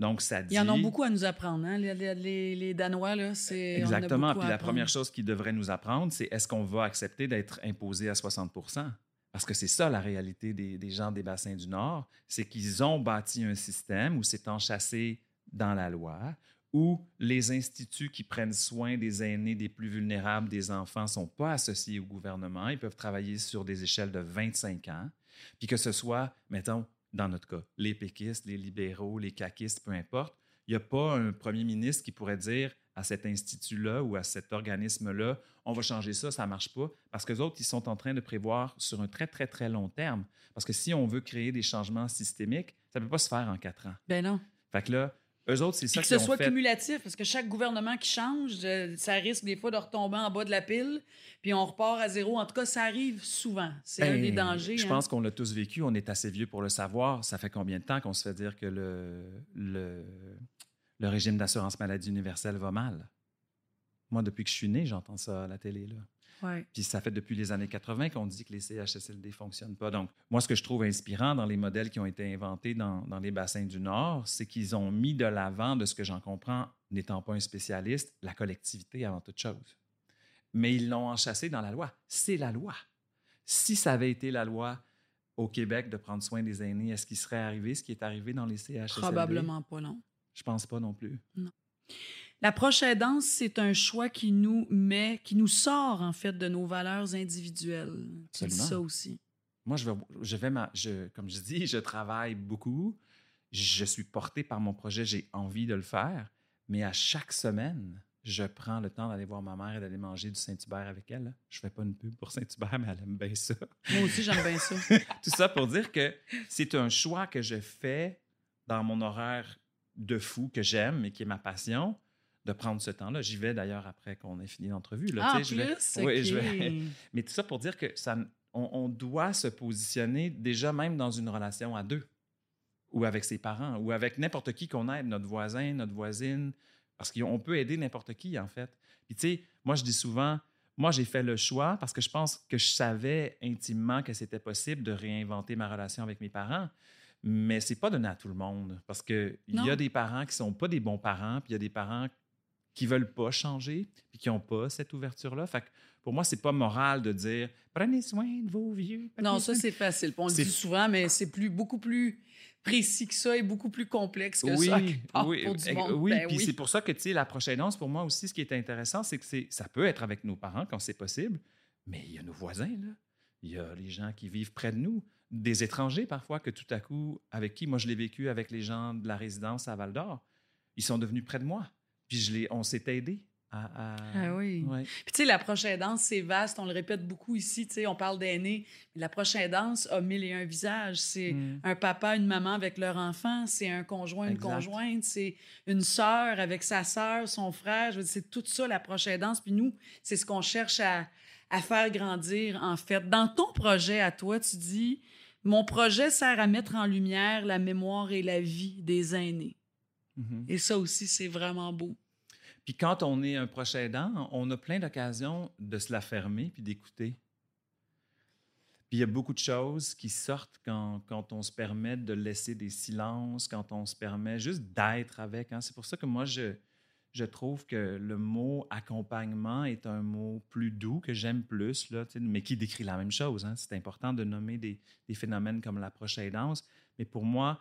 Speaker 4: Donc, ça dit...
Speaker 3: Ils en ont beaucoup à nous apprendre, hein, les, les- Danois. Là, c'est, a
Speaker 4: Exactement. Puis la première chose qu'ils devraient nous apprendre, c'est est-ce qu'on va accepter d'être imposé à 60% Parce que c'est ça la réalité des, des gens des bassins du Nord, c'est qu'ils ont bâti un système où c'est enchâssé dans la loi, où les instituts qui prennent soin des aînés, des plus vulnérables, des enfants, ne sont pas associés au gouvernement. Ils peuvent travailler sur des échelles de 25 ans. Puis que ce soit, mettons, dans notre cas, les péquistes, les libéraux, les caquistes, peu importe, il n'y a pas un premier ministre qui pourrait dire à cet institut-là ou à cet organisme-là, on va changer ça, ça ne marche pas, parce que les autres, ils sont en train de prévoir sur un très, très, très long terme. Parce que si on veut créer des changements systémiques, ça ne peut pas se faire en quatre ans.
Speaker 3: Ben non.
Speaker 4: Fait que là, Eux autres, c'est
Speaker 3: Puis
Speaker 4: ça
Speaker 3: que ce soit
Speaker 4: fait.
Speaker 3: cumulatif, parce que chaque gouvernement qui change, euh, ça risque des fois de retomber en bas de la pile, puis on repart à zéro. En tout cas, ça arrive souvent. C'est un des
Speaker 4: Ben,
Speaker 3: dangers.
Speaker 4: Je
Speaker 3: hein.
Speaker 4: pense qu'on l'a tous vécu. On est assez vieux pour le savoir. Ça fait combien de temps qu'on se fait dire que le, le, le régime d'assurance maladie universelle va mal? Moi, depuis que je suis né, j'entends ça à la télé. Là.
Speaker 3: Ouais.
Speaker 4: Puis ça fait depuis les années 80 qu'on dit que les CHSLD ne fonctionnent pas. Donc, moi, ce que je trouve inspirant dans les modèles qui ont été inventés dans, dans les bassins du Nord, c'est qu'ils ont mis de l'avant, de ce que j'en comprends, n'étant pas un spécialiste, la collectivité avant toute chose. Mais ils l'ont enchâssé dans la loi. C'est la loi. Si ça avait été la loi au Québec de prendre soin des aînés, est-ce qu'il serait arrivé ce qui est arrivé dans les CHSLD?
Speaker 3: Probablement pas, non.
Speaker 4: Je pense pas non plus.
Speaker 3: La proche aidance, c'est un choix qui nous met, qui nous sort en fait de nos valeurs individuelles.
Speaker 4: Absolument.
Speaker 3: ça aussi.
Speaker 4: Moi, je vais, je vais ma, je, comme je dis, je travaille beaucoup. Je suis porté par mon projet, j'ai envie de le faire. Mais à chaque semaine, je prends le temps d'aller voir ma mère et d'aller manger du Saint-Hubert avec elle. Je fais pas une pub pour Saint-Hubert, mais elle aime bien ça.
Speaker 3: Moi aussi, j'aime bien ça. (laughs)
Speaker 4: Tout ça pour dire que c'est un choix que je fais dans mon horaire de fou que j'aime et qui est ma passion, de prendre ce temps-là. J'y vais d'ailleurs après qu'on ait fini l'entrevue. là.
Speaker 3: Ah,
Speaker 4: sais, je vais-
Speaker 3: plus,
Speaker 4: Oui, je vais- (laughs) mais tout ça pour dire que ça, on, on doit se positionner déjà même dans une relation à deux, ou avec ses parents, ou avec n'importe qui qu'on aide, notre voisin, notre voisine, parce qu'on peut aider n'importe qui, en fait. Puis tu sais, moi, je dis souvent, moi, j'ai fait le choix parce que je pense que je savais intimement que c'était possible de réinventer ma relation avec mes parents. Mais c'est pas donné à tout le monde parce qu'il y
Speaker 3: Non.
Speaker 4: a des parents qui sont pas des bons parents, puis il y a des parents qui veulent pas changer, puis qui n'ont pas cette ouverture-là. Fait que pour moi, c'est pas moral de dire prenez soin de vos vieux.
Speaker 3: Non, ça, c'est facile. On le dit souvent, mais c'est plus, beaucoup plus précis que ça et beaucoup plus complexe que
Speaker 4: oui,
Speaker 3: ça. part,
Speaker 4: oui,
Speaker 3: pour du
Speaker 4: eh,
Speaker 3: monde.
Speaker 4: oui,
Speaker 3: Ben
Speaker 4: puis c'est pour ça que tu sais la prochaine danse pour moi aussi ce qui est intéressant c'est que c'est ça peut être avec nos parents quand c'est possible, mais il y a nos voisins là, il y a les gens qui vivent près de nous, des étrangers parfois que tout à coup avec qui moi je l'ai vécu avec les gens de la résidence à Val d'Or, ils sont devenus près de moi, puis je on s'est aidés à, à-
Speaker 3: Ah oui.
Speaker 4: ouais.
Speaker 3: Puis tu sais, la prochaine danse, c'est vaste. On le répète beaucoup ici. Tu sais, on parle d'aînés. La prochaine danse a mille et un visages. C'est
Speaker 4: Mm.
Speaker 3: un papa, une maman avec leur enfant. C'est un conjoint, une conjointe. C'est une sœur avec sa sœur, son frère. Je veux dire, c'est tout ça, la prochaine danse. Puis nous, c'est ce qu'on cherche à, à faire grandir, en fait. Dans ton projet à toi, tu dis Mon projet sert à mettre en lumière la mémoire et la vie des aînés.
Speaker 4: Mhm.
Speaker 3: Et ça aussi, c'est vraiment beau.
Speaker 4: Puis quand on est un proche aidant, on a plein d'occasions de se la fermer puis d'écouter. Puis il y a beaucoup de choses qui sortent quand, quand on se permet de laisser des silences, quand on se permet juste d'être avec. hein. C'est pour ça que moi, je, je trouve que le mot accompagnement est un mot plus doux, que j'aime plus, là, mais qui décrit la même chose. hein. C'est important de nommer des, des phénomènes comme l'approche aidance. Mais pour moi,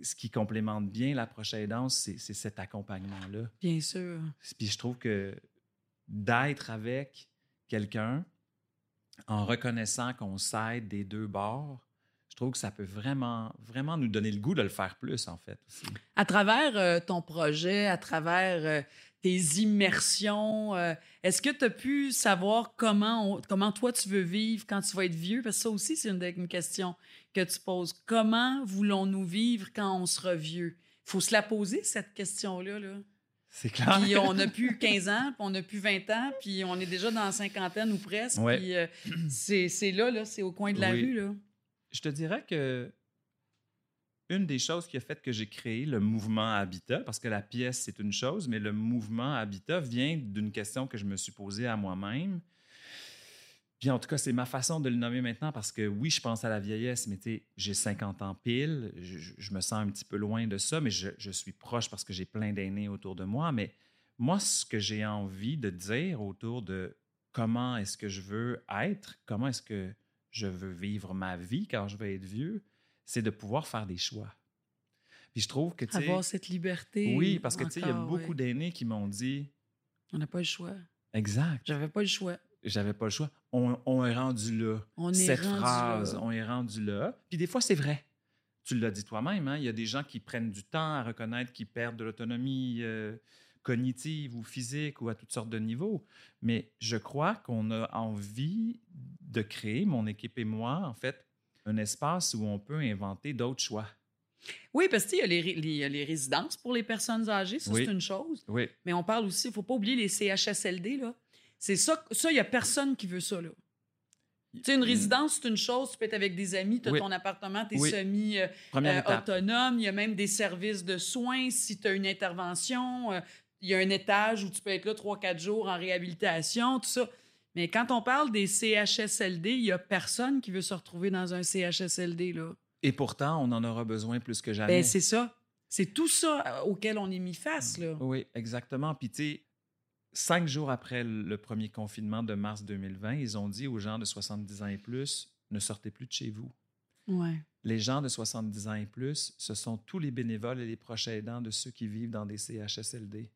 Speaker 4: ce qui complémente bien l'approche aidance, c'est c'est cet accompagnement-là.
Speaker 3: Bien sûr.
Speaker 4: Puis je trouve que d'être avec quelqu'un en reconnaissant qu'on s'aide des deux bords, je trouve que ça peut vraiment, vraiment nous donner le goût de le faire plus, en fait. Aussi.
Speaker 3: À travers euh, ton projet, à travers euh, tes immersions, euh, est-ce que tu as pu savoir comment, on- comment toi tu veux vivre quand tu vas être vieux? Parce que ça aussi, c'est une, question que tu poses. Comment voulons-nous vivre quand on sera vieux? Il faut se la poser, cette question-là. Là.
Speaker 4: C'est clair.
Speaker 3: Puis on n'a plus (laughs) 15 ans, puis on n'a plus 20 ans, puis on est déjà dans la cinquantaine ou presque.
Speaker 4: Ouais.
Speaker 3: Puis euh, c'est c'est là, là c'est au coin de la
Speaker 4: Oui.
Speaker 3: rue. Là.
Speaker 4: Je te dirais que une des choses qui a fait que j'ai créé le mouvement Habitat, parce que la pièce, c'est une chose, mais le mouvement Habitat vient d'une question que je me suis posée à moi-même. Puis en tout cas, c'est ma façon de le nommer maintenant parce que oui, je pense à la vieillesse, mais tu sais, j'ai 50 ans pile, je, me sens un petit peu loin de ça, mais je, je suis proche parce que j'ai plein d'aînés autour de moi. Mais moi, ce que j'ai envie de dire autour de comment est-ce que je veux être, comment est-ce que je veux vivre ma vie quand je vais être vieux, c'est de pouvoir faire des choix. Puis je trouve que, tu
Speaker 3: Avoir cette liberté.
Speaker 4: oui, parce que, tu sais, il y a beaucoup d'aînés qui m'ont dit,
Speaker 3: On n'a pas le choix.
Speaker 4: exact,
Speaker 3: J'avais pas le choix.
Speaker 4: j'avais pas le choix. On, on est rendu là.
Speaker 3: On est
Speaker 4: Cette
Speaker 3: rendu
Speaker 4: phrase,
Speaker 3: là.
Speaker 4: on est rendu là. Puis des fois, c'est vrai. Tu l'as dit toi-même, hein, il y a des gens qui prennent du temps à reconnaître qu'ils perdent de l'autonomie euh, cognitive ou physique ou à toutes sortes de niveaux. Mais je crois qu'on a envie de créer, mon équipe et moi, en fait, un espace où on peut inventer d'autres choix.
Speaker 3: Oui, parce qu'il y, y a les résidences pour les personnes âgées, ça
Speaker 4: Oui.
Speaker 3: c'est une chose.
Speaker 4: Oui.
Speaker 3: Mais on parle aussi, il ne faut pas oublier les CHSLD. Là. C'est ça, ça, il n'y a personne qui veut ça. Là. Tu sais, une résidence, c'est une chose, tu peux être avec des amis, tu as
Speaker 4: Oui.
Speaker 3: ton appartement, tu es
Speaker 4: Oui.
Speaker 3: semi euh, euh, il y a même des services de soins si tu as une intervention, euh, il y a un étage où tu peux être là 3-4 jours en réhabilitation, tout ça. Mais quand on parle des CHSLD, il n'y a personne qui veut se retrouver dans un CHSLD. Là.
Speaker 4: Et pourtant, on en aura besoin plus que jamais.
Speaker 3: Ben, c'est ça. C'est tout ça euh, auquel on est mis face. Là.
Speaker 4: Oui, exactement. Puis, tu sais, cinq jours après le premier confinement de mars 2020, ils ont dit aux gens de 70 ans et plus ne sortez plus de chez vous.
Speaker 3: Ouais.
Speaker 4: Les gens de 70 ans et plus, ce sont tous les bénévoles et les proches aidants de ceux qui vivent dans des CHSLD.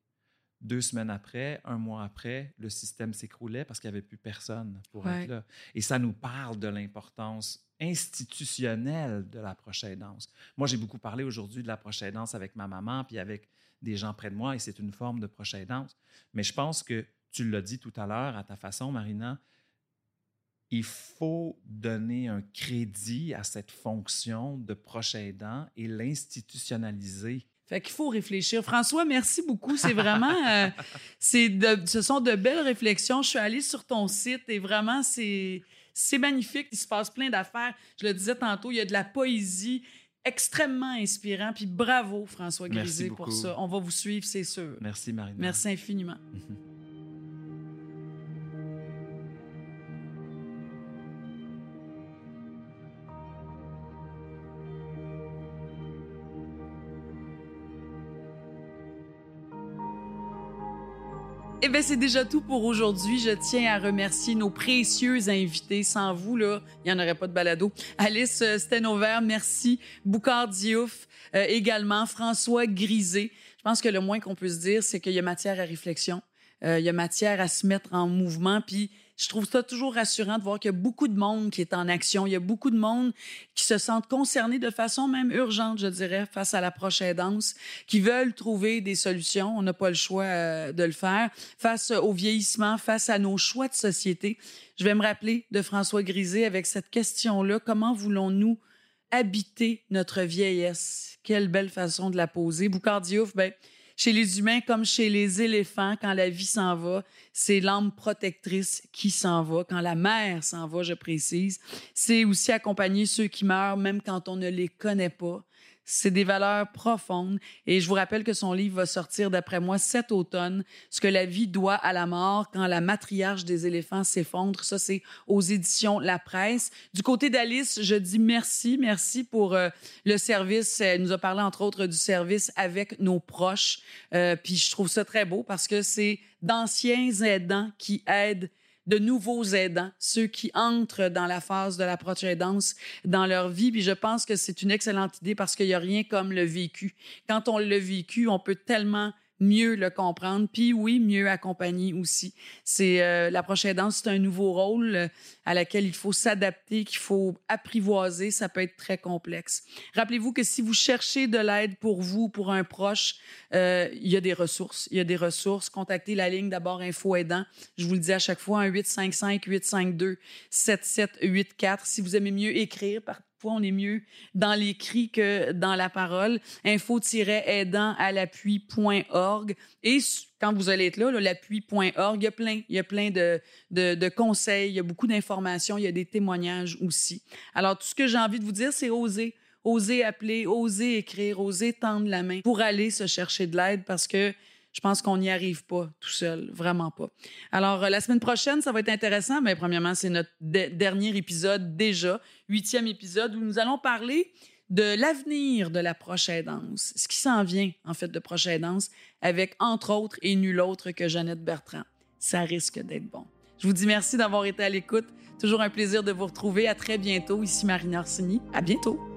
Speaker 4: Deux semaines après, un mois après, le système s'écroulait parce qu'il n'y avait plus personne pour
Speaker 3: Ouais.
Speaker 4: être là. Et ça nous parle de l'importance institutionnelle de la proche aidance. Moi, j'ai beaucoup parlé aujourd'hui de la proche aidance avec ma maman puis avec des gens près de moi et c'est une forme de proche aidance. Mais je pense que tu l'as dit tout à l'heure à ta façon, Marina, il faut donner un crédit à cette fonction de proche aidant et l'institutionnaliser.
Speaker 3: Fait qu'il faut réfléchir. François, merci beaucoup. C'est vraiment, euh, c'est de- ce sont de belles réflexions. Je suis allée sur ton site et vraiment, c'est, c'est magnifique. Il se passe plein d'affaires. Je le disais tantôt, il y a de la poésie extrêmement inspirant. Puis bravo, François Grisé, pour ça. On va vous suivre, c'est sûr.
Speaker 4: Merci, Marina.
Speaker 3: Merci infiniment. (laughs) Eh bien, c'est déjà tout pour aujourd'hui. Je tiens à remercier nos précieux invités. Sans vous, là, il n'y en aurait pas de balado. Alice euh, Stenover, merci. Boucard Diouf, euh, également. François Grisé. Je pense que le moins qu'on peut se dire, c'est qu'il y a matière à réflexion. Euh, il y a matière à se mettre en mouvement. Puis je trouve ça toujours rassurant de voir qu'il y a beaucoup de monde qui est en action. Il y a beaucoup de monde qui se sentent concernés de façon même urgente, je dirais, face à la prochaine danse, qui veulent trouver des solutions. On n'a pas le choix euh, de le faire. Face au vieillissement, face à nos choix de société. Je vais me rappeler de François Grisé avec cette question-là. Comment voulons-nous habiter notre vieillesse? Quelle belle façon de la poser. Boucard Diouf, ben, chez les humains comme chez les éléphants, quand la vie s'en va, c'est l'âme protectrice qui s'en va. Quand la mère s'en va, je précise, c'est aussi accompagner ceux qui meurent, même quand on ne les connaît pas. C'est des valeurs profondes. Et je vous rappelle que son livre va sortir, d'après moi, cet automne, Ce que la vie doit à la mort quand la matriarche des éléphants s'effondre. Ça, c'est aux éditions La Presse. Du côté d'Alice, je dis merci. Merci pour euh, le service. Elle nous a parlé, entre autres, du service avec nos proches. Euh, puis je trouve ça très beau parce que c'est d'anciens aidants qui aident de nouveaux aidants, ceux qui entrent dans la phase de la proche aidance dans leur vie. Puis je pense que c'est une excellente idée parce qu'il n'y a rien comme le vécu. Quand on l'a vécu, on peut tellement mieux le comprendre, puis oui, mieux accompagner aussi. C'est euh, la prochaine danse, c'est un nouveau rôle euh, à laquelle il faut s'adapter, qu'il faut apprivoiser. Ça peut être très complexe. Rappelez-vous que si vous cherchez de l'aide pour vous, pour un proche, euh, il y a des ressources. Il y a des ressources. Contactez la ligne d'abord Info Aidant. Je vous le dis à chaque fois, un 855-852-7784. Si vous aimez mieux écrire, on est mieux dans l'écrit que dans la parole. Info-aidant à l'appui.org. Et quand vous allez être là, là, l'appui.org, il y a plein, il y a plein de, de, de conseils, il y a beaucoup d'informations, il y a des témoignages aussi. Alors, tout ce que j'ai envie de vous dire, c'est oser. Oser appeler, oser écrire, oser tendre la main pour aller se chercher de l'aide parce que je pense qu'on n'y arrive pas tout seul, vraiment pas. Alors, euh, la semaine prochaine, ça va être intéressant, mais premièrement, c'est notre de- dernier épisode déjà, huitième épisode, où nous allons parler de l'avenir de la prochaine danse, ce qui s'en vient, en fait, de prochaine danse, avec, entre autres, et nul autre que Jeannette Bertrand. Ça risque d'être bon. Je vous dis merci d'avoir été à l'écoute. Toujours un plaisir de vous retrouver. À très bientôt. Ici Marina Orsini. À bientôt.